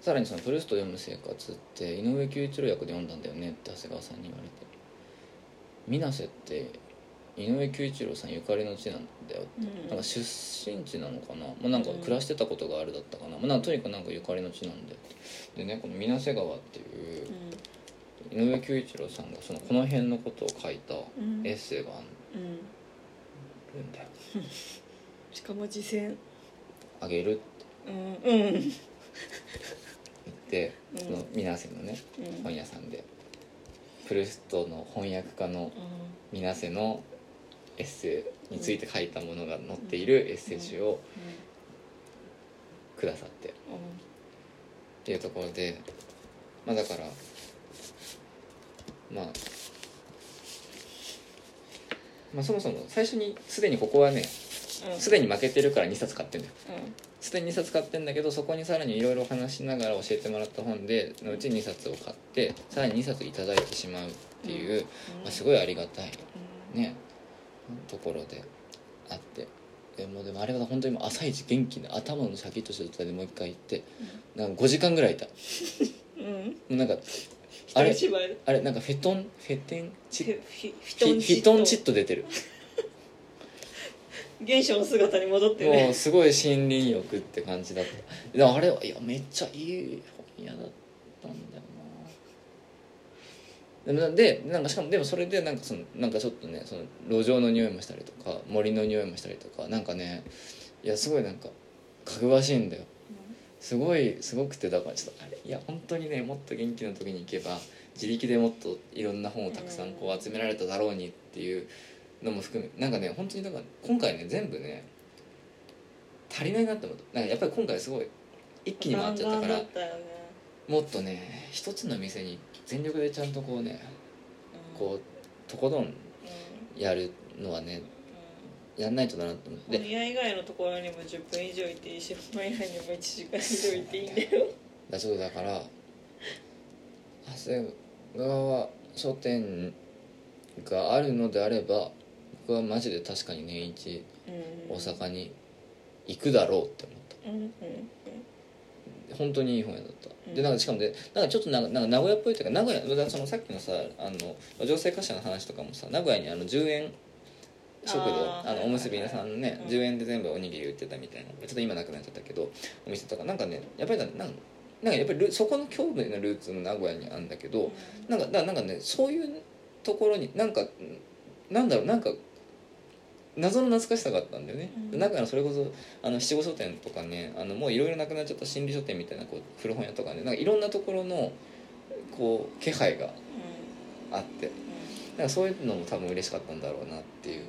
さらにその「プルスト読む生活」って井上久一郎役で読んだんだよねって長谷川さんに言われて。水瀬って井上久一郎さんゆかりの地なんだようん。なんか出身地なのかな、まあ、なんか暮らしてたことがあるだったかな,、まあ、なんかとにかくなんかゆかりの地なんだよでねこの水瀬川っていう井上久一郎さんがそのこの辺のことを書いたうん。エッセイがあうんるんだよ。しかも次戦あげるって。うん。うん。言ってうんその水瀬のねうん。本屋さんで。プルストの翻訳家の水瀬のエッセイについて書いたものが載っているエッセイ集をくださってっていうところでまあだからまあまあそもそも最初にすでにここはねうん。すでに負けてるから2冊買ってんだよ。うん。すでに2冊買ってんだけどそこにさらにいろいろ話しながら教えてもらった本でのうち2冊を買ってさらに2冊いただいてしまうっていう、まあ、すごいありがたい。ねところであってでもでもあれは本当に朝一元気で頭のシャキッとした状態でもう一回行ってなんか5時間ぐらいいた。も うん。うなんか一あれあれなんかフェトンフェテンチフフィト。ンチットと出てる。原初の姿に戻ってもうねすごい森林浴って感じだった。でもあれはいやめっちゃいい本屋だったんだよなででなんかしかもでもそれでなんかそのなんかちょっとねその路上の匂いもしたりとか森の匂いもしたりとかなんかねいやすごいなんかかぐわしいんだよ。すごいすごくてだからちょっとあれいや本当にねもっと元気な時に行けば自力でもっといろんな本をたくさんこう集められただろうにっていうのも含めなんかね本当にだから今回ね全部ね足りないなって思った。なんかやっぱり今回すごい一気に回っちゃったからもっとね一つの店に全力でちゃんとこうねうん。こうとことんうん。やるのはねやんないとだなと思っ本て屋以外のところにも10分以上いていいし本屋以外にも1時間以上いていいんだよ。だそう。だから長谷川書店があるのであれば僕はマジで確かに年一うん。大阪に行くだろうって思った。うんうん本当にいい本屋だった、うん。でなんかしかもでなんかちょっとなんかなんか名古屋っぽいというか名古屋そのさっきのさあの路上生活者の話とかもさ名古屋にあの10円食堂あのおむすび屋さんのね、うん。10円で全部おにぎり売ってたみたいなちょっと今なくなっちゃったけどお店とかなんかねやっぱりなんなんなんかやっぱりルそこの郷土のルーツの名古屋にあるんだけど、なんかだなんかねそういうところになんかなんだろうなんか謎の懐かしさがあったんだよね、うん。だからそれこそあの七五書店とかねあのもういろいろなくなっちゃった心理書店みたいなこう古本屋とかねなんかいろんなところのこう気配があって。なん。かそういうのも多分嬉しかったんだろうなっていう。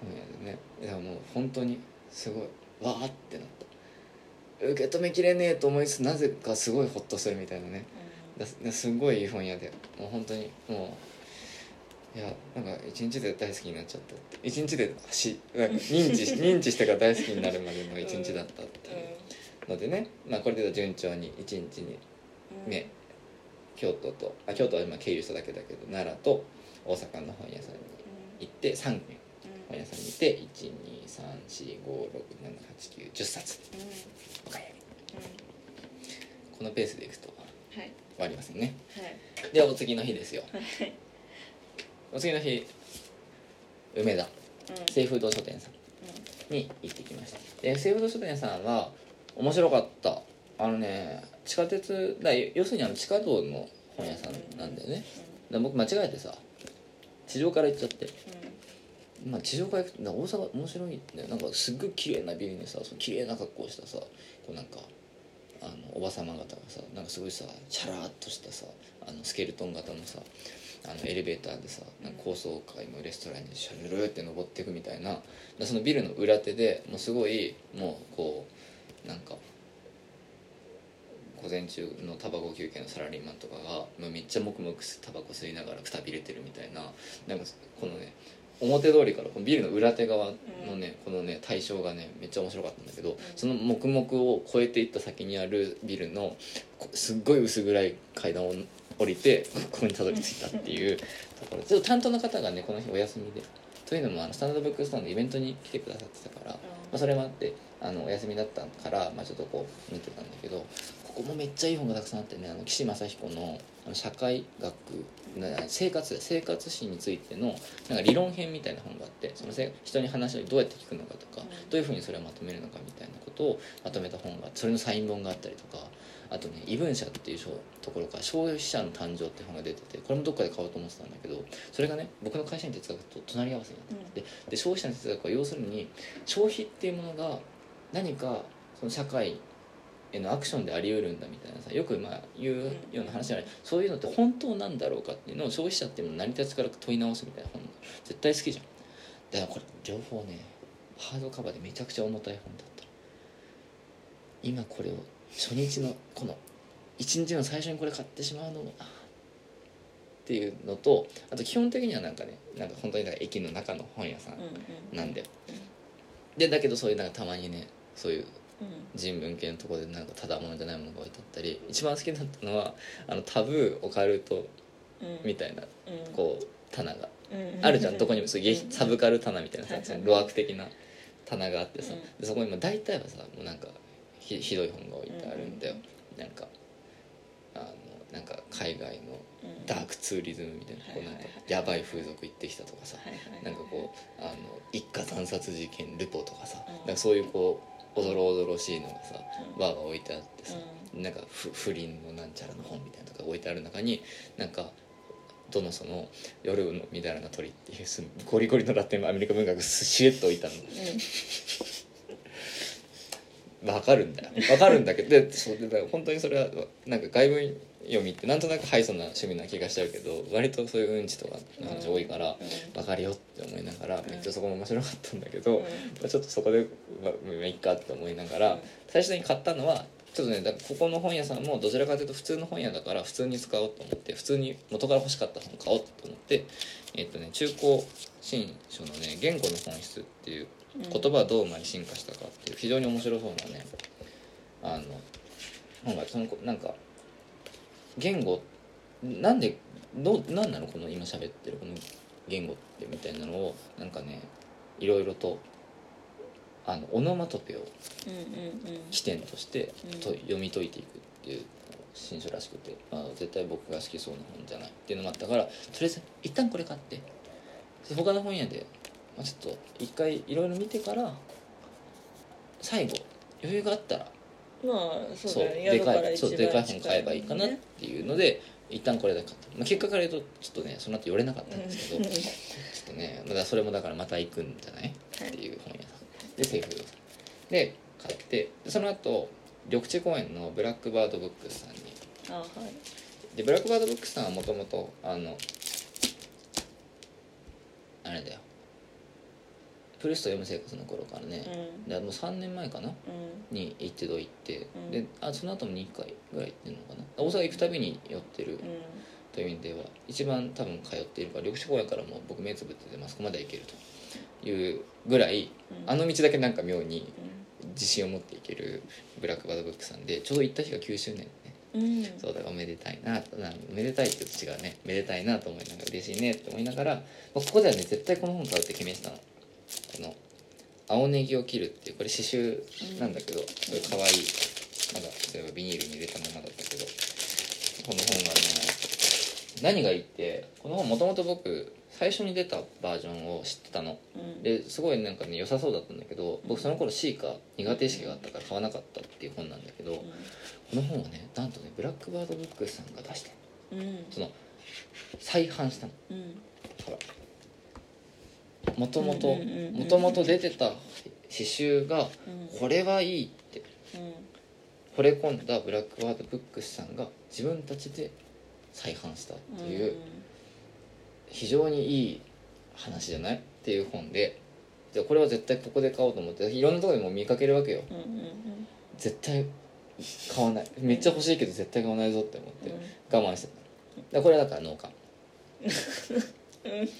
本屋でねいやもう本当にすごいわーってなった。受け止めきれねえと思いつつなぜかすごいホッとするみたいなね。だすごいいい本屋でもう本当にもういやなんか一日で大好きになっちゃったって。一日でしなんか認知し 認知してから大好きになるまでの一日だったっていう。のでね、まあ、これで順調に一日に目京都とあ京都は今経由しただけだけど奈良と大阪の本屋さんに行って3軒。本屋さんに行って12345678910冊。お買い上げ。このペースでいくと終はい。わりませんね。はい。ではお次の日ですよ。はいお次の日梅田うん。清風堂書店さんに行ってきました。で SF 書店さんは面白かった。あのね地下鉄だ要するにあの地下道の本屋さんなんだよね。だ僕間違えてさ地上から行っちゃって。まあ地上から行くと大阪面白いんだよ。なんかすっごい綺麗なビルにさその綺麗な格好をしたさこうなんかあのおば様方がさなんかすごいさチャラーっとしたさあのスケルトン型のさあのエレベーターでさ高層階のレストランにシャルルって登っていくみたいなでそのビルの裏手でもうすごいもうこうなんか午前中のタバコ休憩のサラリーマンとかがもうめっちゃ黙々タバコ吸いながらくたびれてるみたいななんかこのね表通りからこのビルの裏手側のね、このね対象がねめっちゃ面白かったんだけど、その黙々を越えていった先にあるビルのこすっごい薄暗い階段を降りてここにたどり着いたっていうところ。ちょっと担当の方がねこの日お休みで。というのもあのスタンダードブックストアのイベントに来てくださってたから、まあ、それもあってあのお休みだったから、まあ、ちょっとこう見てたんだけどここもめっちゃいい本がたくさんあってねあの岸正彦のあの社会学な生活生活史についてのなんか理論編みたいな本があってそのせ人に話をどうやって聞くのかとか、うん。どういうふうにそれをまとめるのかみたいなことをまとめた本がそれのサイン本があったりとかあとね「異文社」っていうところから「消費者の誕生」って本が出ててこれもどっかで買おうと思ってたんだけどそれがね僕の会社に哲学と隣り合わせになってでで消費者の哲学は要するに消費っていうものが何かその社会へのアクションであり得るんだみたいなさよくまあ言うような話じゃない、そういうのって本当なんだろうかっていうのを消費者っていうの成り立ちから問い直すみたいな本絶対好きじゃん。だからこれ両方ねハードカバーでめちゃくちゃ重たい本だった。今これを初日のこの一日の最初にこれ買ってしまうのもっていうのとあと基本的にはなんかねなんか本当になんか駅の中の本屋さんなんだよでだけどそういうなんかたまにねそういううん。人文系のところでなんかただものじゃないものが置いてあったり一番好きだったのはあのタブーオカルトうん。みたいなうん。こう棚がうん。あるじゃん。どこにもそうサブカル棚みたいなさはいはい露悪的な棚があってさ。うん。でそこにも大体はさもうなんかひひどい本が置いてあるんだよ。なんかあのなんか海外のうん。ダークツーリズムみたいなこうなんかやばい風俗行ってきたとかさはなんかこうあの一家惨殺事件ルポとかさうん。なんかそういうこうおどろおどろしいのがさうん。バーが置いてあってさなんかふ不倫のなんちゃらの本みたいなのとか置いてある中になんかどのその「夜のみだらな鳥」っていうすゴリゴリのラテンアメリカ文学がしれっと置いてあるのわかるんだよ。わかるんだけどでそうで本当にそれはなんか外文読みってなんとなくハイソな趣味な気がしちゃうけど割とそういううんちとかの話多いからわかるよって思いながらめっちゃそこも面白かったんだけど、まあ、ちょっとそこでまあまあいいかって思いながら、うん。最終的に買ったのはちょっとねここの本屋さんもどちらかというと普通の本屋だから普通に使おうと思って普通に元から欲しかった本買おうと思ってえっ、とね中古新書のね「言語の本質」っていう言葉はどう生まれ進化したかっていう非常に面白そうなねあの本がそのなんか言語なんでどうなんなのこの今喋ってるこの言語ってみたいなのをなんかねいろいろとあのオノマトペを起点としてと読み解いていくっていう新書らしくて、まあ、絶対僕が好きそうな本じゃないっていうのもあったからとりあえず一旦これ買ってで他の本屋で、まあ、ちょっと一回いろいろ見てから最後余裕があったらまあそうだね。宿でかいそうでかい本買えばいいかなっねていうので一旦これで買った、まあ、結果から言うとちょっとねその後寄れなかったんですけど、うん。ちょっとねだからそれもだからまた行くんじゃない？っていう本屋さん。でセーフ。さんで買ってでその後緑地公園のブラックバードブックスさんに。あはい。でブラックバードブックスさんはもともとあのあれだよプルスト読む生活の頃からね、うん。でもう3年前かな？うん。に行ってどう行って、うん。であその後も2回ぐらい行ってるのかな？大阪行くたびに寄ってるうん。という意味では一番多分通っているから緑地公園からも僕目つぶっててあそこまでは行けるというぐらいうん。あの道だけなんか妙にう自信を持っていけるブラックバードブックさんでちょうど行った日が9周年ねんうんそうだからおめでたいなめでたいって言うと違うね。めでたいなと思いながら嬉しいねって思いながらまあここではね絶対この本買うって決めてたのこの「青ネギを切る」っていうこれ刺繍なんだけどこれかわい。いまだ例えばビニールに入れたままだったけどこの本がね何がいいってこの本もともと僕最初に出たバージョンを知ってたの。うん。うんですごいなんかね良さそうだったんだけど僕その頃 C か苦手意識があったから買わなかったっていう本なんだけど、この本をねなんとねブラックバードブックスさんが出してうんうん。その再販したの。うん。ほらもともともともと出てた詩集がうんこれはいいって。うん。惚れ込んだブラックバードブックスさんが自分たちで再販したっていう非常にいい話じゃない？っていう本で。じこれは絶対ここで買おうと思っていろんなところでも見かけるわけよ。絶対買わない。めっちゃ欲しいけど絶対買わないぞって思ってうん。我慢してた。これだから農家。うん。だ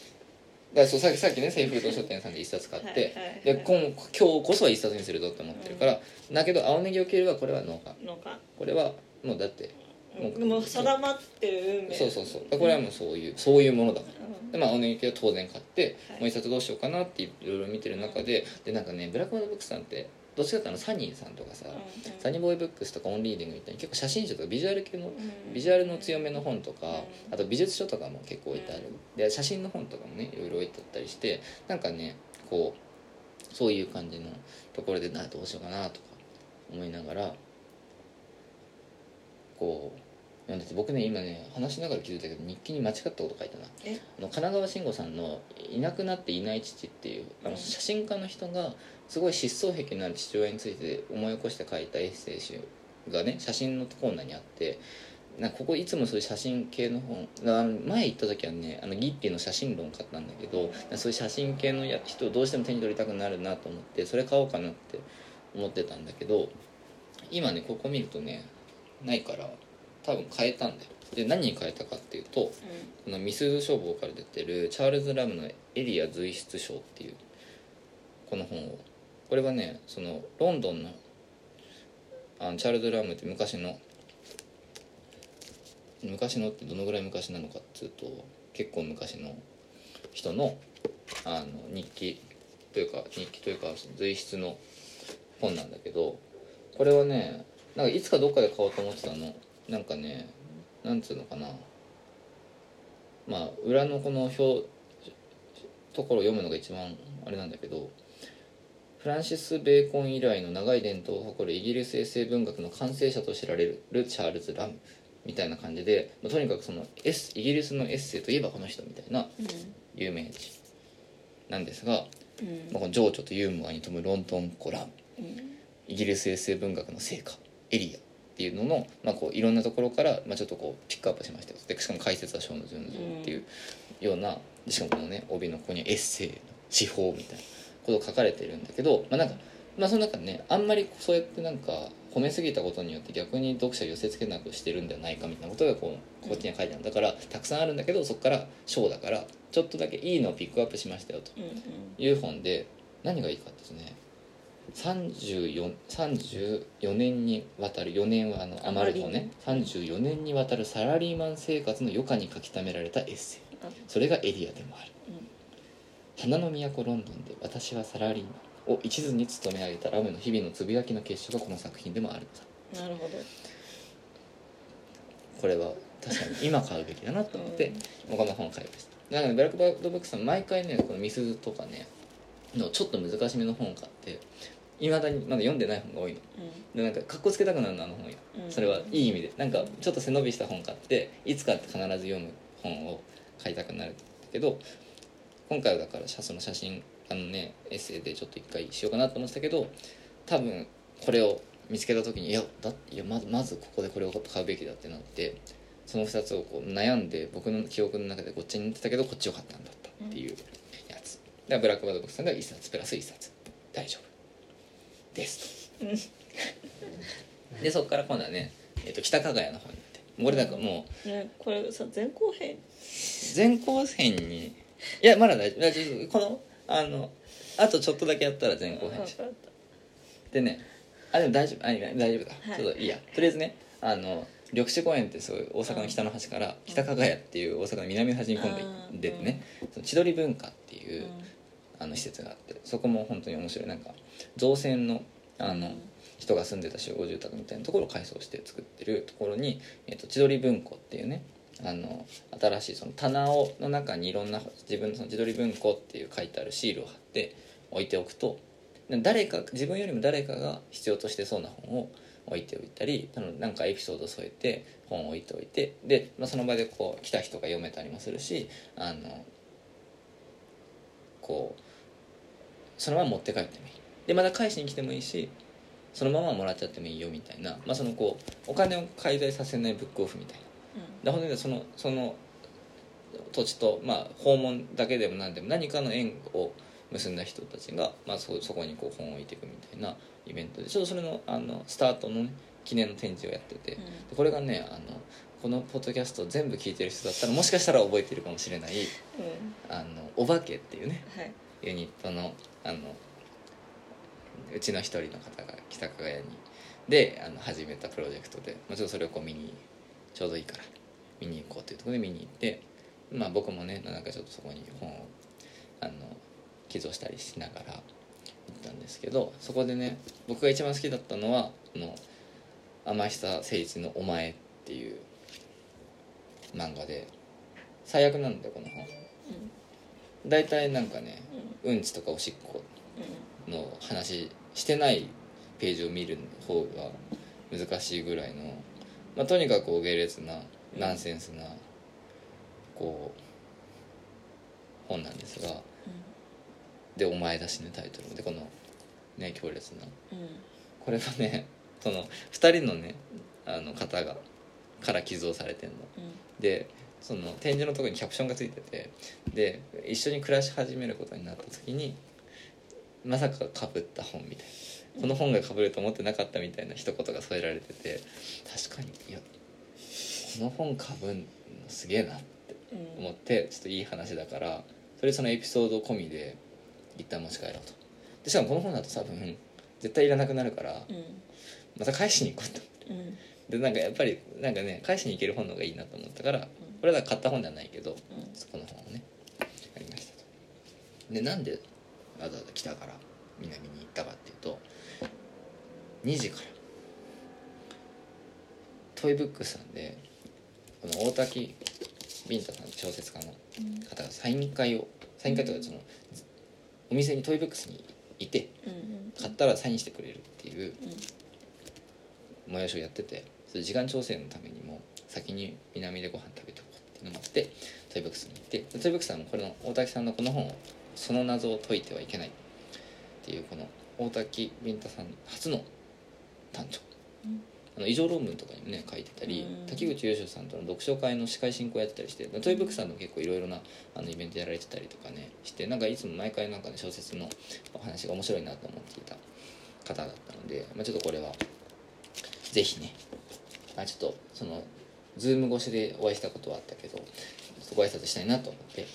からそうさっきさっきねセーフード書店さんで一冊買って、はいで今今日こそは一冊にするぞって思ってるから、だけど青ネギを切るはこれは農家。のかこれはもうだってもうもう定まってる運命。そうそうそう。これはもうそういうそういうものだから。うん。でまあ青ネギ系は当然買って、はい。もう一冊どうしようかなっていろいろ見てる中ででなんかねブラックバードブックスさんってどっちかっていうとサニーさんとかさ、うんサニーボーイブックスとかオンリーディングみたいに結構写真集とかビジュアル系のうん。ビジュアルの強めの本とかうん。あと美術書とかも結構置いてある。で写真の本とかもねいろいろ置いてあったりしてなんかねこうそういう感じのところでなどうしようかなとか思いながらこう読んでて僕ね今ね話しながら気づいたけど日記に間違ったこと書いたな。え？あの神奈川慎吾さんの「いなくなっていない父」っていうあのうん。写真家の人がすごい失踪癖のある父親について思い起こして書いたエッセイ集がね写真のコーナーにあってなここいつもそういう写真系の本あの前行った時はねあのギッピーの写真論買ったんだけどそういう写真系のや人をどうしても手に取りたくなるなと思ってそれ買おうかなって思ってたんだけど今ねここ見るとねないから多分変えたんだよ。で何に変えたかっていうとこのミスズ消防から出てるチャールズ・ラムの「エリア随筆賞」っていうこの本をこれはねそのロンドンのあのチャールズ・ラムって昔の昔のってどのぐらい昔なのかっつうと結構昔の人のあの日記というか日記というか随筆の本なんだけどこれはねなんかいつかどっかで買おうと思ってたの。なんかねなんつうのかな。まあ裏のこの表ところを読むのが一番あれなんだけどフランシス・ベーコン以来の長い伝統を誇るイギリスエッセイ文学の完成者と知られるチャールズ・ラムみたいな感じで、まあとにかくそのエスイギリスのエッセイといえばこの人みたいな有名人なんですが、うん。まあ、この情緒とユーモアに富むロンドンコラムうん。イギリスエッセイ文学の成果エリアっていうのの、まあ、こういろんなところから、まあ、ちょっとこうピックアップしましたよ。でしかも解説は小野純三っていうような、でしかもこのね帯のここにエッセイの手法みたいなこと書かれてるんだけどまあなんかまあその中でねあんまりそうやってなんか褒めすぎたことによって逆に読者を寄せつけなくしてるんではないかみたいなことがこうこっちには書いてある。だからたくさんあるんだけどそこから章だからちょっとだけいいのをピックアップしましたよと。いう本で何がいいかってですね34 34年にわたる4年はあの余る方ね。34年にわたるサラリーマン生活の余暇に書き溜められたエッセイ。あそれがエリアでもある。うん花の都ロンドンで私はサラリーマンを一途に務め上げたラムの日々のつぶやきの結晶がこの作品でもあるのだなるほど。これは確かに今買うべきだなと思って、この本を買いました。なのでブラックバードブックさん毎回ねこのミスズとかねのちょっと難しめの本を買っていまだにまだ読んでない本が多いの。でなんかかっこつけたくなるのあの本やうん。それはいい意味で。なんかちょっと背伸びした本買っていつかって必ず読む本を買いたくなるけど今回はだから写その写真あのねエッセイでちょっと一回しようかなと思ってたけど多分これを見つけた時にいやだいやまずまずここでこれを買うべきだってなってその2つをこう悩んで僕の記憶の中でこっちに行ってたけどこっちを買ったんだったっていうやつ。だからブラックバードボックスさんが1冊プラス1冊。大丈夫ですと。でそこから今度はね、えっと北加賀屋の方に行って。これだからもうねこれさ前後編？前後編にいやまだ大丈夫。大丈夫。このあのあとちょっとだけやったら前後編し分かっでねあでも大丈夫。あ大丈夫だ、はい。ちょっといいや。とりあえずねあの緑地公園ってそういう大阪の北の端から北加賀屋っていう大阪の南の端に今度出てねその千鳥文化っていう、あの施設があってそこも本当に面白い。なんか造船のあの、人が住んでた集合住宅みたいなところを改装して作ってるところに、えっと千鳥文庫っていうねあの新しいその棚をの中にいろんな自分のその自撮り文庫っていう書いてあるシールを貼って置いておくと誰か自分よりも誰かが必要としてそうな本を置いておいたりなんかエピソード添えて本を置いておいてで、まあ、その場でこう来た人が読めたりもするしあのこうそのまま持って帰ってもいい。でまた返しに来てもいいしそのままもらっちゃってもいいよみたいな、まあ、そのこうお金を介在させないブックオフみたいな。で本当にそのその土地と、まあ、訪問だけでも何でも何かの縁を結んだ人たちが、まあ、そそこにこう本を置いていくみたいなイベントでちょっとそれのあのスタートの、ね、記念の展示をやってて、うん。でこれがねあのこのポッドキャストを全部聞いてる人だったらもしかしたら覚えてるかもしれないうん。あのお化けっていうねはい。ユニットのあのうちの一人の方が北加賀屋にであの始めたプロジェクトで、まあ、ちょっとそれをこう見にちょうどいいから。見に行こうというところで見に行って、まあ、僕もねなんかちょっとそこに本をあの寄贈したりしながら行ったんですけどそこでね僕が一番好きだったのはこの天久誠一の「お前」っていう漫画で最悪なんだよこの本。大体なんかねうんちとかおしっこの話してないページを見る方が難しいぐらいの、まあ、とにかくお下劣なナンセンスなこう本なんですがで「お前だしね」タイトルでこのね強烈な。これはねその2人のねあの方がから寄贈されてんの。でその展示のところにキャプションがついててで一緒に暮らし始めることになった時にまさかかぶった本みたいなこの本がかぶると思ってなかったみたいな一言が添えられてて確かにいやこの本かぶんのすげえなってうん。思ってちょっといい話だからそれそのエピソード込みで一旦持ち帰ろうと。でしかもこの本だと多分絶対いらなくなるからうん。また返しに行こうとうん。でなんかやっぱりなんかね返しに行ける本の方がいいなと思ったからこれは買った本ではないけどそこの本をねやりましたと。でなんでわざわざ北から南に行ったかっていうと2時から。トイブックスさんでこの大滝ビンタさん小説家の方がサイン会をサイン会というかそのお店にトイブックスにいて買ったらサインしてくれるっていううん。催しをやっててそれ時間調整のためにも先に南でご飯食べておこうっていうのもあってトイブックスに行ってでトイブックスさんもこれの大滝さんのこの本をその謎を解いてはいけないっていうこの大滝ビンタさん初の短調、うんあの異常論文とかにもね書いてたり、うん。滝口優秀さんとの読書会の司会進行やってたりしてトイブックスさんでも結構いろいろなあのイベントやられてたりとかねしてなんかいつも毎回なんかね小説のお話が面白いなと思っていた方だったので、まあ、ちょっとこれはぜひねあちょっとそのズーム越しでお会いしたことはあったけどご挨拶したいなと思って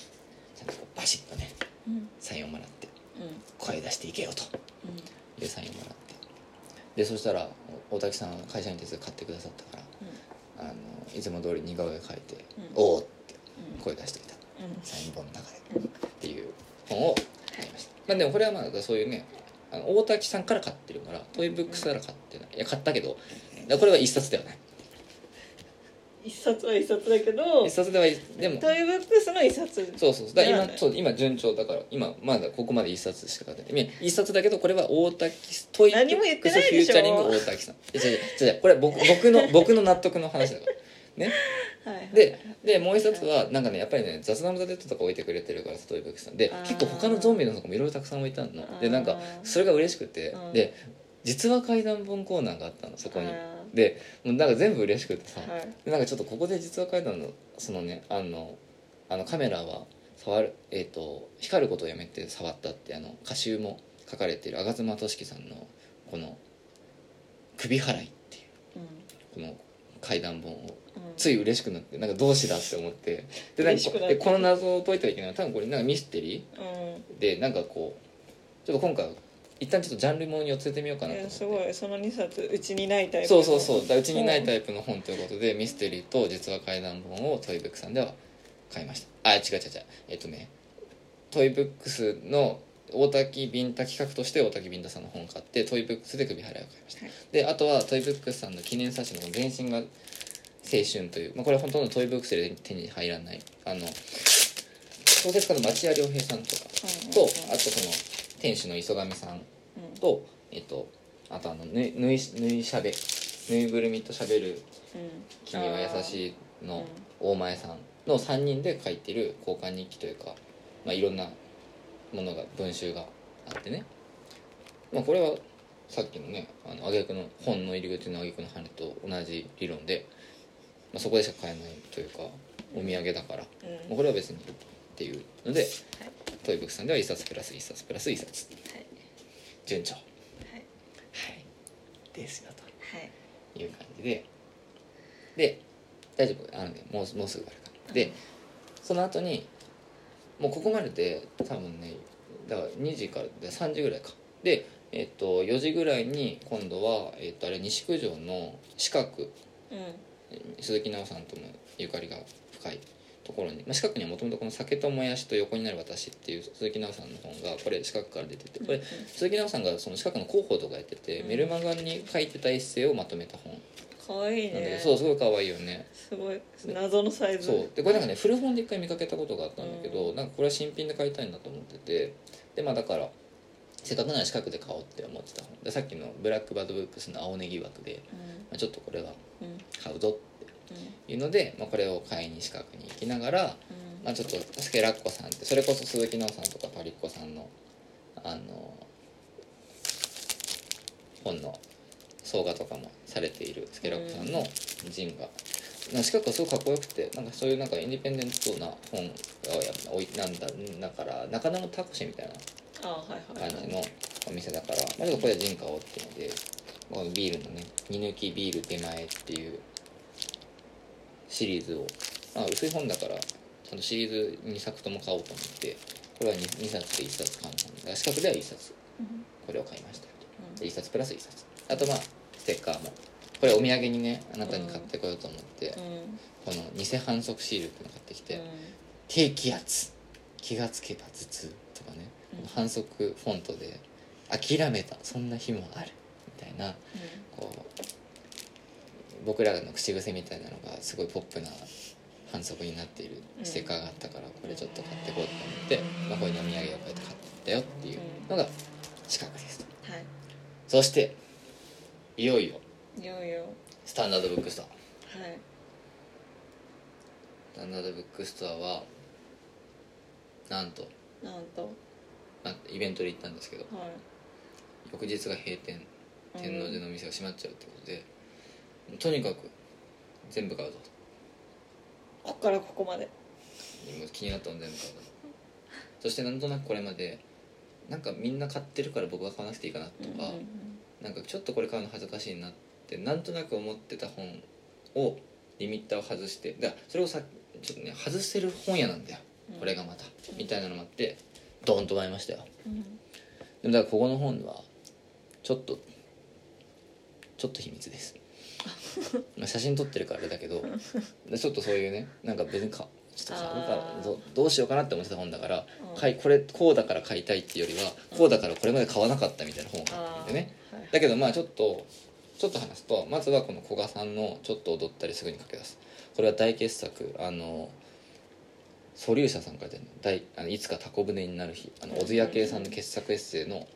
ちゃんとバシッとねうん。サインをもらってうん。声出していけよとうん。いうサインをもらってでそしたら大滝さんが会社に手数買ってくださったからあのいつも通り似顔絵描いて「うん。おお!」ってうん。声出してきた。うん。サイン本の中でうんっていう本を買いました。まあでもこれはまあそういうねあの大滝さんから買ってるからトイブックスから買ってない。いや買ったけどこれは一冊ではない一冊は一冊だけど一冊ではでも。トイブックスの一冊そうそう。だ今そう今順調だから今まだここまで一冊しか買ってない。今一冊だけどこれは大滝トイブックスフューチャリング大滝さん。違う違う違う。これは僕僕の 僕の納得の話だから。ね。ででもう一冊はなんかねやっぱりね雑談ザ・デッドとか置いてくれてるからトイブックスさん。で結構他のゾンビのとこもいろいろたくさん置いてあるの。でなんかそれが嬉しくて。うんで実話怪談本コーナーがあったのそこに。あでもうなんか全部嬉しくてさ。ーはい。でなんかちょっとここで実話怪談のそのねあのあのカメラは触るえっ、と光ることをやめて触ったってあの歌集も書かれている吾妻俊樹さんのこの「首払い」っていうこの怪談本をうん。うんつい嬉しくなってなんか同志だって思って。でなんかでこの謎を解いてはいけない多分これなんかミステリうん。ーでなんかこうちょっと今回一旦ちょっとジャンルものに寄せてみようかないと思って。やすごい。その2冊うちにないタイプそうそうそう。だうちにないイタイプの本ということでミステリーと実話怪談本をトイブックさんでは買いました。あ違う違う違う。えっとねトイブックスの大滝ビンタ企画として大滝ビンタさんの本を買ってトイブックスで首払いを買いました。はい。であとはトイブックスさんの記念冊子の全身が春」という、まあ、これは本当のトイブックスで手に入らない。あの小説家の町屋良平さんとかとあとその店主の磯上さんとえっとあとあのぬいぬいぬいしゃべぬいぐるみとしゃべる「君は優しい」の大前さんの3人で書いてる交換日記というか、まあ、いろんなものが文集があってね、まあ、これはさっきのねあの挙句の本の入り口の挙句の羽と同じ理論で、まあ、そこでしか買えないというかお土産だから、うん。まあこれは別にっていうので、トイブックさんでは1冊プラス1冊プラス1冊。はい順調。ははい。いですよはいという感じで。で大丈夫。あのねもうもうすぐ終わるから。でその後にもうここまでで多分ねだから2時からで3時ぐらいか。でえっと4時ぐらいに今度は、えっとあれ西九条の四角。うん。鈴木奈緒さんともゆかりが深いところに、まあ、四角にはもともとこの「酒ともやしと横になる私」っていう鈴木奈緒さんの本がこれ四角から出ててこれ鈴木奈緒さんがその四角の広報とかやってて、うん。メルマガに書いてたエッセイをまとめた本。かわいいねそうすごい可愛いよね。すごい。謎のサイズ。そう。でこれなんかね古本で一回見かけたことがあったんだけど、なんかこれは新品で買いたいなと思っててでまあだからせっかくなら四角で買おうって思ってた本。でさっきのブラックバードブックスの青ネギ枠で、うん。まあ、ちょっとこれはうん買うぞっていうので、まあ、これを買いに四角に行きながら、まあ、ちょっとスケラッコさんってそれこそ鈴木奈緒さんとかパリッコさんのあの本の総画とかもされているスケラッコさんのジンが、なんか四角がすごくかっこよくてなんかそういうなんかインディペンデントな本がやっぱ置いなんだだから中野のタクシーみたいな感じのお店だから、まあ、ちょっとこれはジン買おうっていうので、まあ、ビールのね「煮抜きビール出前」っていうシリーズを、まあ、薄い本だからちゃんとシリーズ2作とも買おうと思ってこれは 2, 2冊で1冊買うの四角では1冊。うん。これを買いましたで1冊プラス1冊。あとまあステッカーも。これお土産にねあなたに買ってこようと思って、うん。この偽反則シールっていうのを買ってきて、うん。低気圧。気がつけば頭痛とかね、うん。反則フォントで諦めた。そんな日もある。みたいなこう僕らの口癖みたいなのがすごいポップな反則になっているステッカーがあったからこれちょっと買ってこうと思って、まあ、こういうお土産をこうやって買ったよっていうのが四角ですと。はい。そしていよいよいよいよ。スタンダードブックストア。はい。スタンダードブックストアはなんとなんと。なんイベントで行ったんですけどはい。翌日が閉店。天王寺の店が閉まっちゃうってことで、とにかく全部買うぞこっからここまで。今気になったの全部買うぞそしてなんとなくこれまでなんかみんな買ってるから僕が買わなくていいかなとか、なんかちょっとこれ買うの恥ずかしいなってなんとなく思ってた本をリミッターを外してだそれをさちょっとね外せる本屋なんだよ。うん。これがまた、みたいなのもあってドーンと買いましたよ。うん。でもだからここの本はちょっとちょっと秘密です まあ写真撮ってるからあれだけどでちょっとそういうねなんか別にかちょっと買うからあー。どどうしようかなって思ってた本だから、うん。買いこれこうだから買いたいっていうよりはこうだからこれまで買わなかったみたいな本を買ってんでね。あーはいだけどまあちょっとちょっと話すとまずはこの古賀さんの「ちょっと踊ったりすぐに駆け出す」これは大傑作あの素粒社さんから出てるの大あのいつかタコ舟になる日あのうん小津屋系さんの傑作エッセイの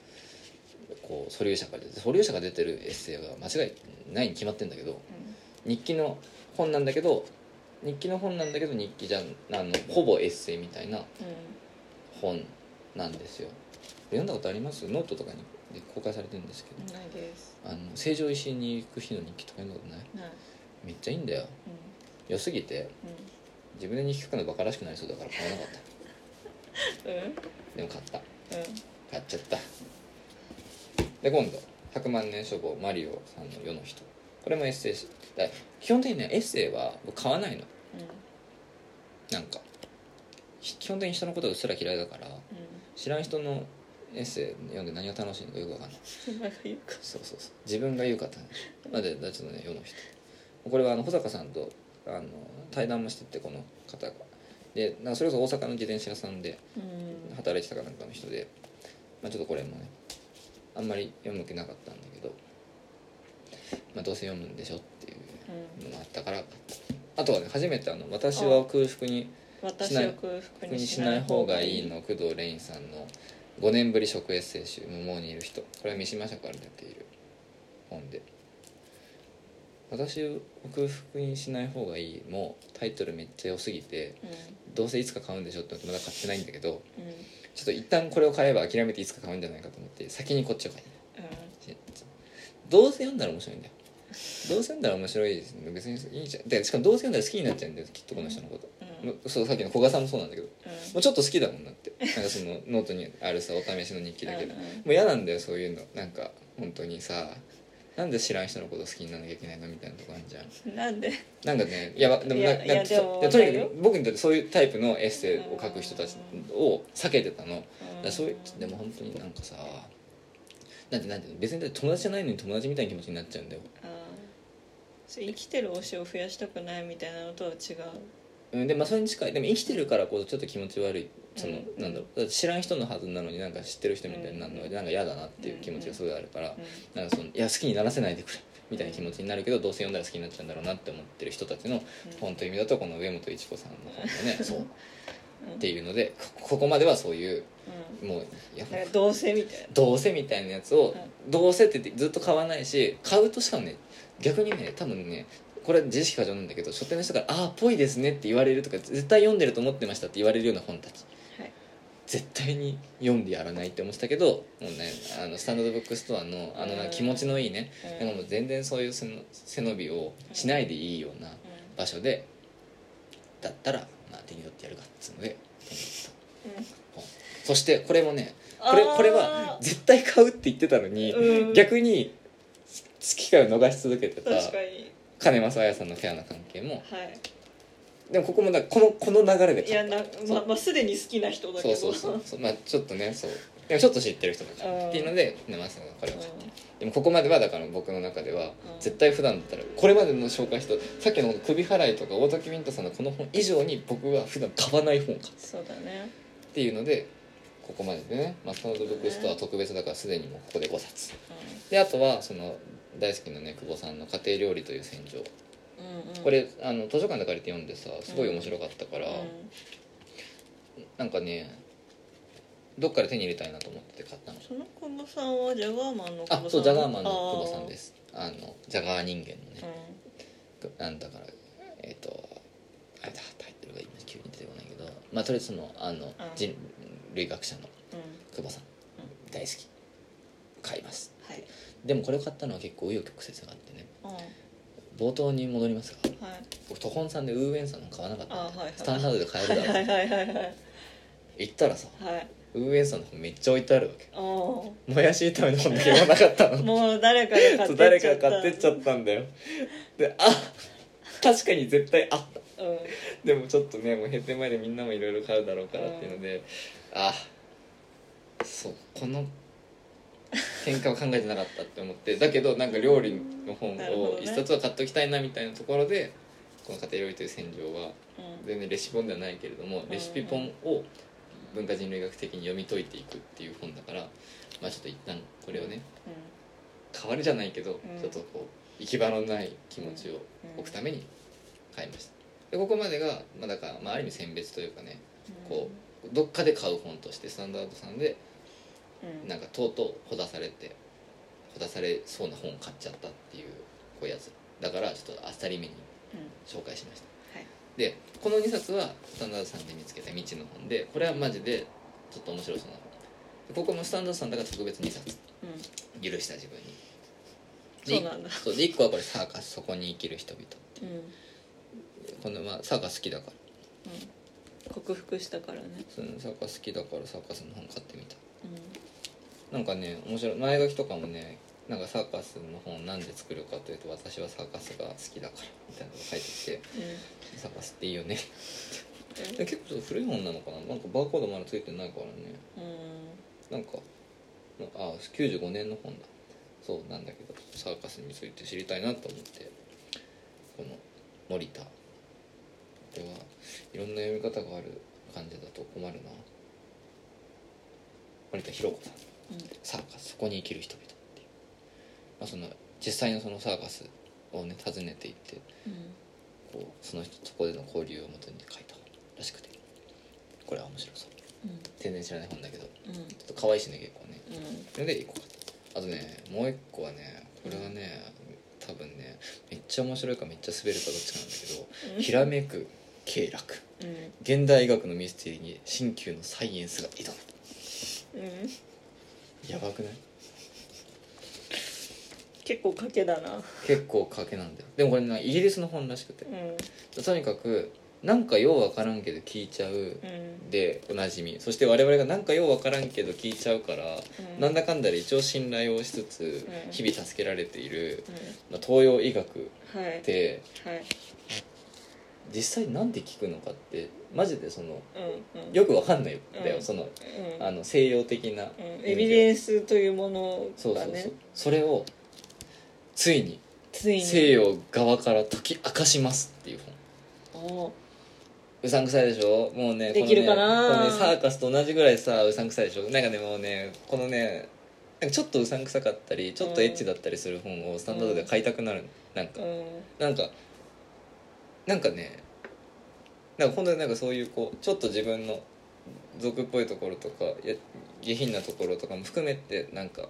こう素粒社から出て素粒社が出てるエッセイが間違いないに決まってんだけど日記の本なんだけど日記の本なんだけど日記じゃんあのほぼエッセイみたいなうん。本なんですよ。読んだことあります？ノートとかにで公開されてるんですけど。うんないです。あの成城石井に行く日の日記とか読んだことない？ない。めっちゃいいんだよ。う良すぎてん。自分で日記書くのバカらしくなりそうだから買わなかった。う んうん。でも買った。うん。買っちゃったで今度「100万年書房マリオさんの世の人」これもエッセイしだ基本的にねエッセイは僕買わないの。なんかひ基本的に人のことがうっすら嫌いだから知らん人のエッセイ読んで何が楽しいのかよくわかんない。そうそうそう。自分が言う方ま でだちょっとね世の人。これはあの保坂さんとあの対談もしててこの方が。でなんかそれこそ大阪の自転車屋さんでうん。働いてたかなんかの人で、まあ、ちょっとこれもねあんまり読む気なかったんだけど、まあ、どうせ読むんでしょっていううんのもあったからあとはね初めてあの「私は空腹に私を空腹ににしない方がいい」の工藤レインさんの5年ぶり食エッセイ集「無毛にいる人」これは三島社から出ている本で「私を空腹にしない方がいい」もタイトルめっちゃ良すぎてどうせいつか買うんでしょって思ってまだ買ってないんだけどうんうんちょっと一旦これを買えば諦めていつか買うんじゃないかと思って先にこっちを買いどうせ読んだら面白いんだよ。どうせ読んだら面白いですね。別にいいじゃん。でしかもどうせ読んだら好きになっちゃうんだよきっとこの人のこと、うん。もうそうさっきの古賀さんもそうなんだけどもうん。うちょっと好きだもんだって。なんかそのノートにあるさお試しの日記だけど、うんうん。もう嫌なんだよそういうの。なんか本当にさなんで知らん人のこと好きにならなきゃいけないのみたいなとこあるじゃん。なんで？なんかねいやわでもないなんかやでもとにかく僕にとってそういうタイプのエッセイを書く人たちを避けてたの。だそういうでも本当になんかさなんてなんて別に友達じゃないのに友達みたいな気持ちになっちゃうんだよ。生きてる推しを増やしたくないみたいなのとは違ううんでまあそれに近い。でも生きてるからこそちょっと気持ち悪い。その、うんなんだろう。知らん人のはずなのになんか知ってる人みたいになるのがなんか嫌だなっていう気持ちがすごいあるから、うんなんかそのいや好きにならせないでくれ。みたいな気持ちになるけどどうせ読んだら好きになっちゃうんだろうなって思ってる人たちの本という意味だとこの上本一子さんの本のね。そう。っていうのでこここまではそういううん。もういやなんかどうせみたいな。どうせみたいなやつをどうせってずっと買わないし買うとしかもね逆にね多分ねこれ自意識過剰なんだけど書店の人から「ああぽいですね」って言われるとか絶対読んでると思ってましたって言われるような本たち。はい。絶対に読んでやらないって思ってたけどもうねあのスタンダードブックストアのあの気持ちのいいねうん。なんかもう全然そういう背伸びをしないでいいような場所でだったら、まあ、手に取ってやるかっつうので手に取った。うん。本そしてこれもねこれこれは絶対買うって言ってたのに、うん。逆に機会を逃し続けてた金正彩さんのフェアな関係も。はい。でもここもだこのこの流れでいやなままあすでに好きな人だけど。そうそうそう。そうまあちょっとねそうでもちょっと知ってる人たちうん。っていうので金正さんがこれをうん買ったでもここまではだから僕の中ではうん。絶対普段だったらこれまでの紹介したさっきの首払いとか大竹ミントさんのこの本以上に僕は普段買わない本を買うそうだね。っていうのでここまででね、まあ、スタードブックストア特別だからすでにもうここで5冊であとはその大好きなね久保さんの「家庭料理という戦場」うんうん。これあの図書館で借りて読んでさすごい面白かったから、うんなんかねどっかで手に入れたいなと思って買ったの。その久保さんはジャガーマンの久保さん。あそうジャガーマンの久保さんです。あのジャガー人間のあね、なんだからえっ、とあれだタイトルが今急に出てこないけどまあとりあえずそのあの人類学者のーうん。うん久保さん大好き。買いますはいでもこれを買ったのは結構紆余曲折があってね。あ冒頭に戻りますがはい。僕途本さんでウーウェンさんの買わなかった。はいはいスタンダードで買えるだろう。はいはい行ったらさはい。ウーウェンさんの本めっちゃ置いてあるわけ。あもやし炒めの本だけもなかったの。あ もう誰かが買ってっちゃったそう誰かが買ってっちゃったんだよ。であ確かに絶対あった。うん。でもちょっとねもう閉店前でみんなもいろいろ買うだろうからっていうので、あそうこの喧嘩は考えてなかったって思ってだけどなんか料理の本を一冊は買っておきたいなみたいなところでこの「家庭料理という戦場」はうん。全然レシピ本ではないけれどもレシピ本を文化人類学的に読み解いていくっていう本だからまあちょっと一旦これをね代わりじゃないけど、うん。ちょっとこう行き場のない気持ちを置くために買いました。でここまでが、まあ、だから、まあ、ある意味選別というかねこうどっかで買う本としてスタンダードさんでうん。なんかとうとうほだされてほだされそうな本を買っちゃったっていうこういうやつ。だからちょっとあっさりめにうん。紹介しました。はい。でこの2冊はスタンダードさんで見つけた未知の本でこれはマジでちょっと面白そうな本でここもスタンダードさんだから特別2冊。うん。許した自分に。そうなんだ。そうで1個はこれサーカスそこに生きる人々ってう。んうん。このまあサーカス好きだから。克服したからね。そのサーカス好きだからサーカスの本買ってみた。うなんかね面白い。前書きとかもねなんかサーカスの本なんで作るかというと私はサーカスが好きだからみたいなのが書いてきてん。サーカスっていいよね。で結構ちょっと古い本なのかな？なんかバーコードまだついてないからね。うん。なんかあ95年の本だ。そうなんだけどサーカスについて知りたいなと思ってこの森田。これはいろんな読み方がある感じだと困るな。森田博子さんサーカスそこに生きる人々っていう、まあ、その実際のそのサーカスをね訪ねていってうん。こうその人そこでの交流をもとに書いた本らしくて。これは面白そう。うん。全然知らない本だけどちょうんっと可愛いしね結構ね。うん。それで一個買ったあとねもう一個はねこれはね多分ねめっちゃ面白いかめっちゃ滑るかどっちかなんだけど「ひらめく経絡。うん。現代医学のミステリーに新旧のサイエンスが挑む。うん」やばくない？結構賭けだな。結構賭けなんだよ。でもこれねイギリスの本らしくて。うん。とにかくなんかようわからんけど聞いちゃう。うん。でおなじみ。そして我々がなんかようわからんけど聞いちゃうから、うん。なんだかんだで一応信頼をしつつうん。日々助けられている、うまあ、東洋医学んはい。ってはい実際なんで聞くのかってマジでそのうんうん。よくわかんないんだよ、うん。そのうん。あの西洋的な、うん。エビデンスというものそうそうそう。がねそれをついに西洋側から解き明かしますっていう本。うさんくさいでしょ？もうねできるかな？このねねサーカスと同じぐらいさうさんくさいでしょ？なんかねもうねこのねちょっとうさんくさかったりちょっとエッチだったりする本をスタンダードで買いたくなるなんか。うん。なんかなんかねなんか本当になんかそういうこうちょっと自分の俗っぽいところとかや下品なところとかも含めてなんか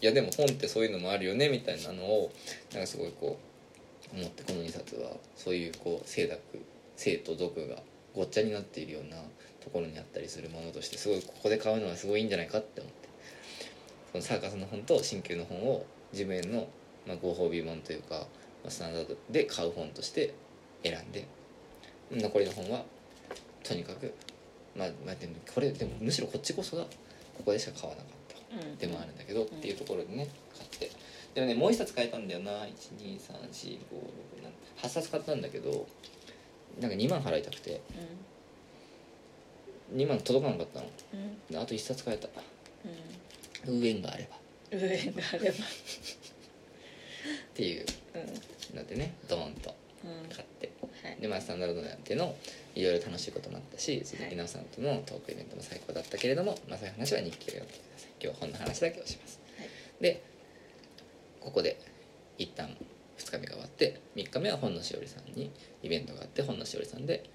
いやでも本ってそういうのもあるよねみたいなのをなんかすごいこう思ってこの2冊はそういうこう清濁性と俗がごっちゃになっているようなところにあったりするものとしてすごいここで買うのはすごいいいんじゃないかって思って。そのサーカスの本と新旧の本を自分への、まあ、ご褒美本というか、まあ、スタンダードで買う本として選んで。残りの本はとにかくまあ、まあ、でもこれでもむしろこっちこそがここでしか買わなかった。うん。でもあるんだけど、っていうところでね買って。でもねもう一冊買えたんだよな。1234567 8冊買ったんだけどなんか2万払いたくて。2万届かなかったの。あと1冊買えた。うん。ウーエンがあれば。上があれば。っていう。うん。のでねドーンとうん。買ってはい。でまあスタンダードなんていうのいろいろ楽しいこともあったし鈴木奈緒さんとのトークイベントも最高だったけれども、まあ、そういう話は日記を読んでください。今日は本の話だけをします、はい。でここで一旦2日目が終わって3日目は本のしおりさんにイベントがあって本のしおりさんで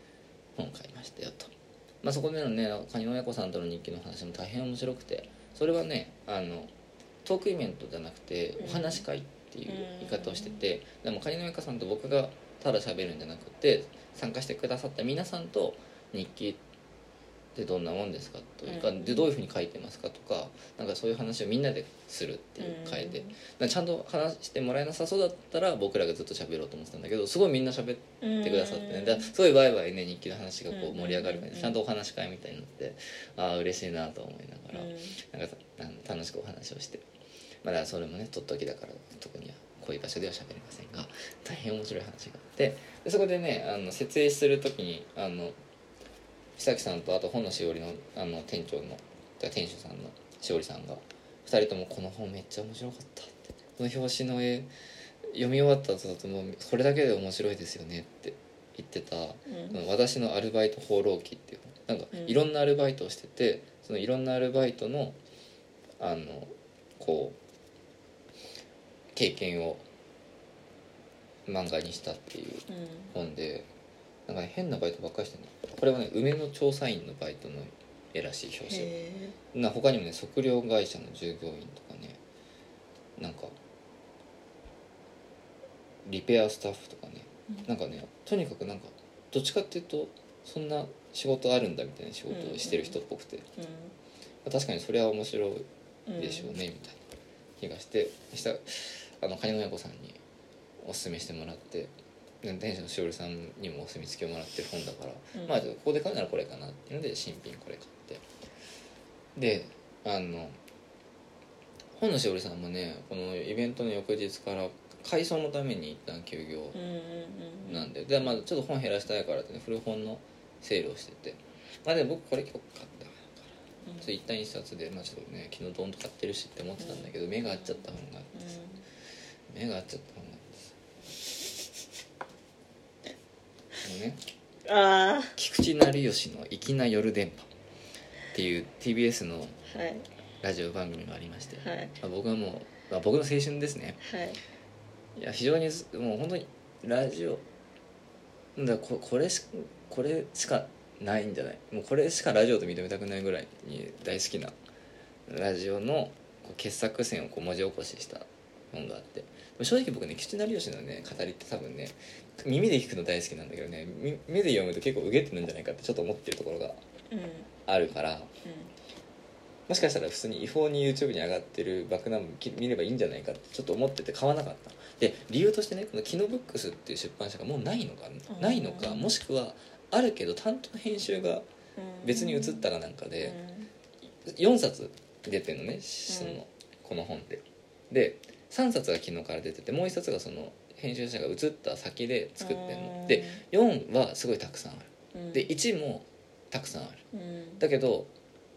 本を買いましたよと、まあ、そこでのねカニの親子さんとの日記の話も大変面白くてそれはねあのトークイベントじゃなくてお話し会っていう言い方をしてて、でもカニの親子さんと僕がただ喋るんじゃなくて参加してくださった皆さんと日記ってどんなもんですかというか、うん。でどういうふうに書いてますかとかなんかそういう話をみんなでするっていう会で、だからちゃんと話してもらえなさそうだったら僕らがずっと喋ろうと思ってたんだけどすごいみんな喋ってくださってね。だからすごいワイワイね日記の話がこう盛り上がる感じでちゃんとお話し会みたいになってああ嬉しいなと思いながら、なんか楽しくお話をして。まあだそれもねとっときだから特にはこういう場所では喋れませんが大変面白い話があってでそこでねあの設営する時にあの久木さんとあと本のしおりのあの店長の店主さんのしおりさんが2人とも「この本めっちゃ面白かった」って「この表紙の絵読み終わった後だともうこれだけで面白いですよね」って言ってたうん。私のアルバイト放浪記っていうなんかうん。いろんなアルバイトをしててそのいろんなアルバイトのあのこう経験を漫画にしたっていううん。本でなんか、ね、変なバイトばっかりしてるの。これはね梅の調査員のバイトの絵らしい表紙。へな他にもね測量会社の従業員とかねなんかリペアスタッフとかねうん。なんかねとにかくなんかどっちかっていうとそんな仕事あるんだみたいな仕事をしてる人っぽくて、え確かにそれは面白いうんでしょうねみたいな気がして。そしたらあのカニの親子さんにおすすめしてもらってで店主のしおりさんにもお墨付きをもらってる本だから、うん。まあここで買うならこれかなっていうので新品これ買って。であの本のしおりさんもねこのイベントの翌日から改装のために一旦休業なんでで、まあ、ちょっと本減らしたいからってね古本のセールをしてて。まあでも僕これ今日買ったから。うん。一旦一冊で、まあ、ちょっとね昨日ドンと買ってるしって思ってたんだけど、目が合っちゃった本があってさ。目が合っちゃった本があってさあのね。ああ菊池成吉の「粋な夜電波」っていう TBS のはい。ラジオ番組がありまして、はい。まあ、僕はもう、まあ、僕の青春ですね。はい。いや非常にもう本当にラジオだからここれしこれしかないんじゃない？もうこれしかラジオと認めたくないぐらいに大好きなラジオのこう傑作選をこう文字起こしした本があって。正直僕ね吉成吉のね語りって多分ね耳で聞くの大好きなんだけどねみ目で読むと結構うげってなんじゃないかってちょっと思ってるところがうん。あるからもしかしたら普通に違法に YouTube に上がってるバックナンバー見ればいいんじゃないかってちょっと思ってて買わなかった。で理由としてねこのキノブックスっていう出版社がもうないのかうん。ないのかもしくはあるけど担当編集がうん。別に移ったかなんかうでん。4冊出てるのねそのこの本でで3冊が昨日から出ててもう1冊がその編集者が移った先で作ってんの。で4はすごいたくさんある。うん。で1もたくさんある。うん。だけど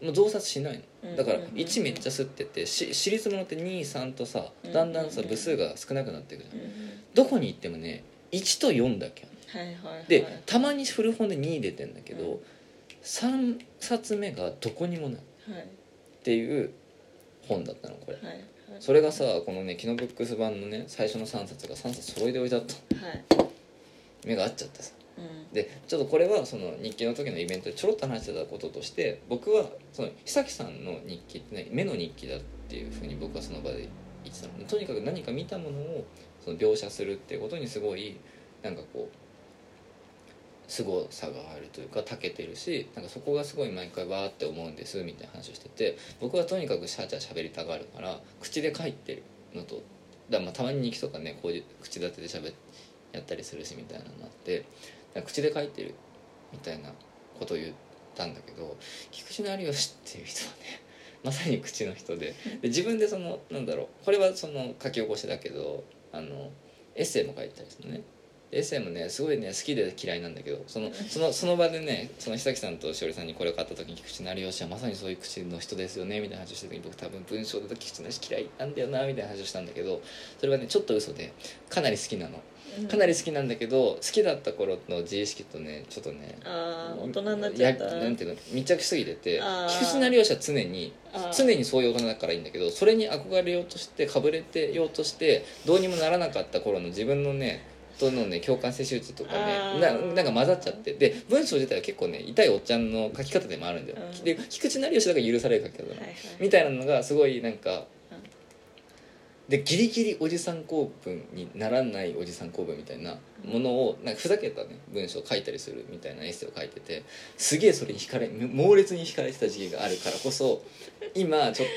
もう増刷しないうん。のだからうん。うんうん1めっちゃ吸っててし私立ものって23とさうん。だんだんさ部数が少なくなっていくじゃうん。んどこに行ってもね1と4だけはいはいはい。でたまに古本で2出てんだけうど3冊目がどこにもない。っはい。ていう本だったのこれ。はいはいそれがさこのねキノブックス版のね最初の3冊が3冊揃いで置いてあった。はい。目が合っちゃってさ。うん。でちょっとこれはその日記の時のイベントでちょろっと話してたこととして僕はその久木さんの日記ってね目の日記だっていうふうに僕はその場で言ってたのとにかく何か見たものをその描写するっていうことにすごいなんかこう凄さがあるというか長けてるしなんかそこがすごい毎回わーって思うんですみたいな話をしてて僕はとにかくシャーチャー喋りたがるから口で書いてるのとだまあたまに日記とかねこういう口立てで喋やったりするしみたいなのがあって口で書いてるみたいなことを言ったんだけど菊池成吉っていう人はね まさに口の人でで自分でそのなんだろうこれはその書き起こしだけどあのエッセイも書いてたりするのね。エッセイもねすごいね好きで嫌いなんだけどそのそのその場でねその久木さんとしおりさんにこれを買った時に菊池成吉はまさにそういう口の人ですよねみたいな話をした時に僕多分文章で菊池成吉嫌いなんだよなみたいな話をしたんだけどそれはねちょっと嘘でかなり好きなの。かなり好きなんだけど好きだった頃の自意識とねちょっとねああ大人になっちゃった。やなんていうの密着しすぎてて菊池成吉は常に常にそういう大人だからいいんだけどそれに憧れようとしてかぶれてようとしてどうにもならなかった頃の自分のねとのね共感性手術とかねななんか混ざっちゃって。で文章自体は結構ね痛いおっちゃんの書き方でもあるんだよ、うん。で菊池成吉だから許される書き方な。の、はいはい。みたいなのがすごいなんか、うん。でギリギリおじさん公文にならないおじさん公文みたいなものをなんかふざけたね文章を書いたりするみたいなエッセイを書いててすげえそれに惹かれ猛烈に惹かれてた時期があるからこそ今ちょっ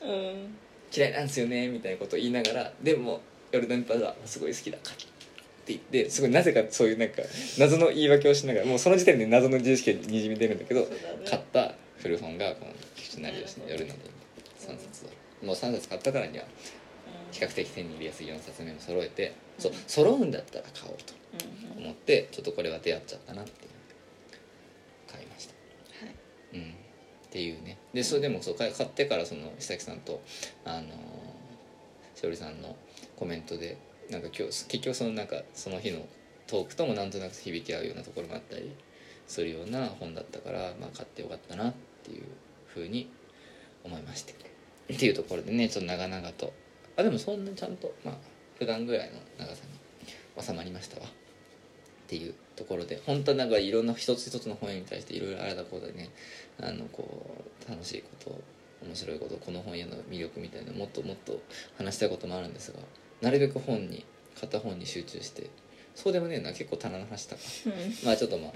とうん。嫌いなんですよねみたいなことを言いながらでもヨルダンパザすごい好きだから言ってすごいなぜかそういうなんか謎の言い訳をしながらもうその時点で謎の自意識がにじみ出るんだけど買った古本がこの「菊池成吉の夜の電気」3冊を。もう3冊買ったからには比較的手に入れやすい4冊目も揃えてそう揃うんだったら買おうと思ってちょっとこれは出会っちゃったなって買いました。はい。うん。っていうね。でそれでもそう買ってからその久木さんとあのーしおりさんのコメントでなんか今日結局そのなんかその日のトークともなんとなく響き合うようなところがあったりするような本だったから、まあ、買ってよかったなっていうふうに思いまして。っていうところでねちょっと長々とあでもそんなちゃんとまあ普段ぐらいの長さに収まりましたわ。っていうところで本当はなんかいろんな一つ一つの本に対していろいろあれだことでねあのこう楽しいこと面白いことこの本への魅力みたいなもっともっと話したいこともあるんですがなるべく本に買った本に集中してそうでもねえな結構棚の話したかうん。まあちょっとまあ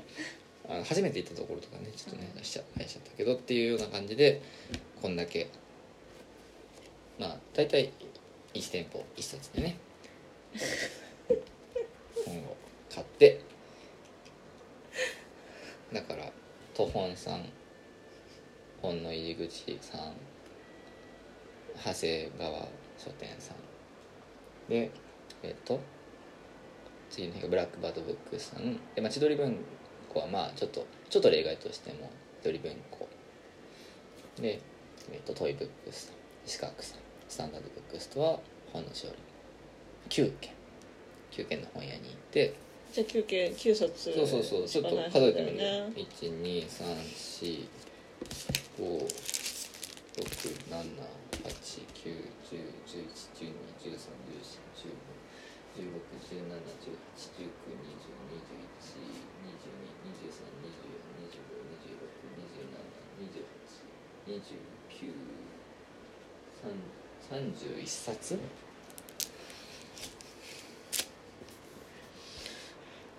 あの初めて行ったところとかねちょっとね出しちゃ出しちゃったけどっていうような感じでこんだけまあ大体1店舗1冊でね本を買ってだから都本さん本の入り口さん長谷川書店さんでえっと次の日がブラックバードブックさん。で、まあ、千鳥文庫はまあちょっとちょっと例外としても千鳥文庫。で、えっと、トイブックス四角さん。スタンダードブックスとは本の勝利。9件9件の本屋に行って。じゃあ休憩9冊そうそうそうちょっと数えてみるんだよね。123456789101112131415 31冊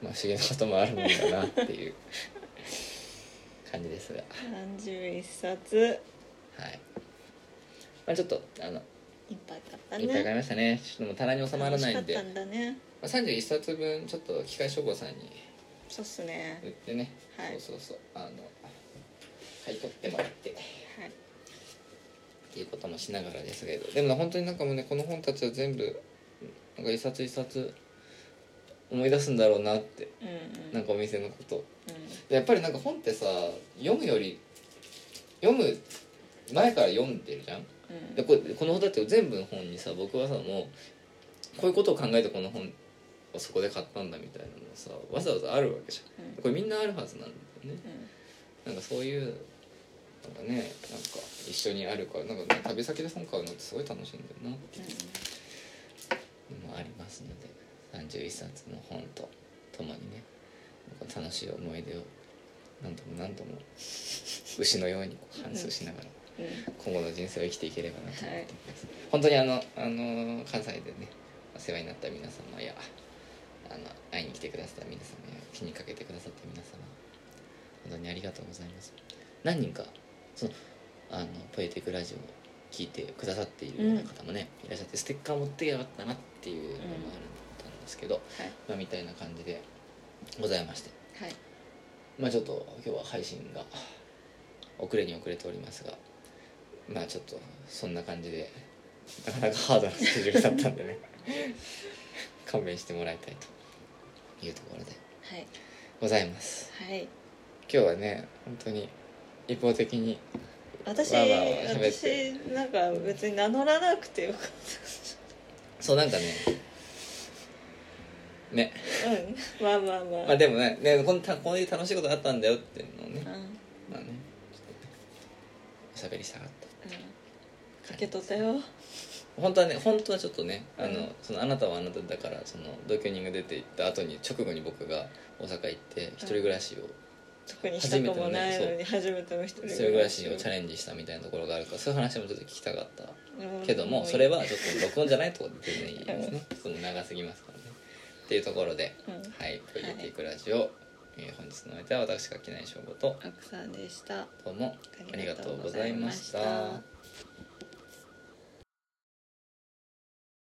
まあ不思議なこともあるもんだなっていう感じですが31冊はい、まあ、ちょっとあのいっぱい買ったいっぱい買いねましたね。ちょっともう棚に収まらないんで、楽しかったんだね。まあ、31冊分ちょっと機械書房さんにそうっすね。売ってね、はい。そうそうそう。あの買い取ってもらって。はい。っていうこともしながらですけど。でもね本当になんかもうねこの本たちは全部なんか一冊一冊思い出すんだろうなってうんうん。なんかお店のこと。うん。やっぱりなんか本ってさ読むより読む前から読んでるじゃんでこれこの本だって全部の本にさ僕はさもうこういうことを考えてこの本をそこで買ったんだみたいなのさわざわざあるわけじゃん。うん。これみんなあるはずなんだよね。うん。なんかそういうなんかねなんか一緒にあるからなんか、ね、旅先で本買うのってすごい楽しいんだよな。っていうのもありますので31冊の本とともにね楽しい思い出を何度も何度も牛のように反芻しながら。うん今後の人生を生きていければなと思っています、本当にあの、あの関西でねお世話になった皆様やあの会いに来てくださった皆様や気にかけてくださった皆様本当にありがとうございます。何人かそのあのポエティックラジオを聞いてくださっているような方もね、いらっしゃってステッカー持ってやがったなっていうのもあるんですけど、はい。まあ、みたいな感じでございまして。はい。まあちょっと今日は配信が遅れに遅れておりますがまあちょっとそんな感じでなかなかハードなスケジュールだったんでね。勘弁してもらいたいと。いうところで。はい。ございます。はい。今日はね本当に一方的に私私なんか別に名乗らなくてよかっそうなんかねね。たうん。まあまあまあ、まあでもねねこんたこういう楽しいことあったんだよっていうのをね。うん。うんまあねちょっとねおしゃべりしたかった受け取ったよ。本当はね本当はちょっとねあの、うん。そのあなたはあなただからその同居人が出て行った後に直後に僕が大阪行って一人暮らしを、特にしたくもないのに初めての一人暮らしをチャレンジしたみたいなところがあるからそういう話もちょっと聞きたかったうん。けどもそれはちょっと録音じゃないところで全然いいですね。その長すぎますからね。っていうところで、うん。はい「ポリティックラジオ」えー本日の相手は私が木内翔吾と奥さんでした。どうもありがとうございました。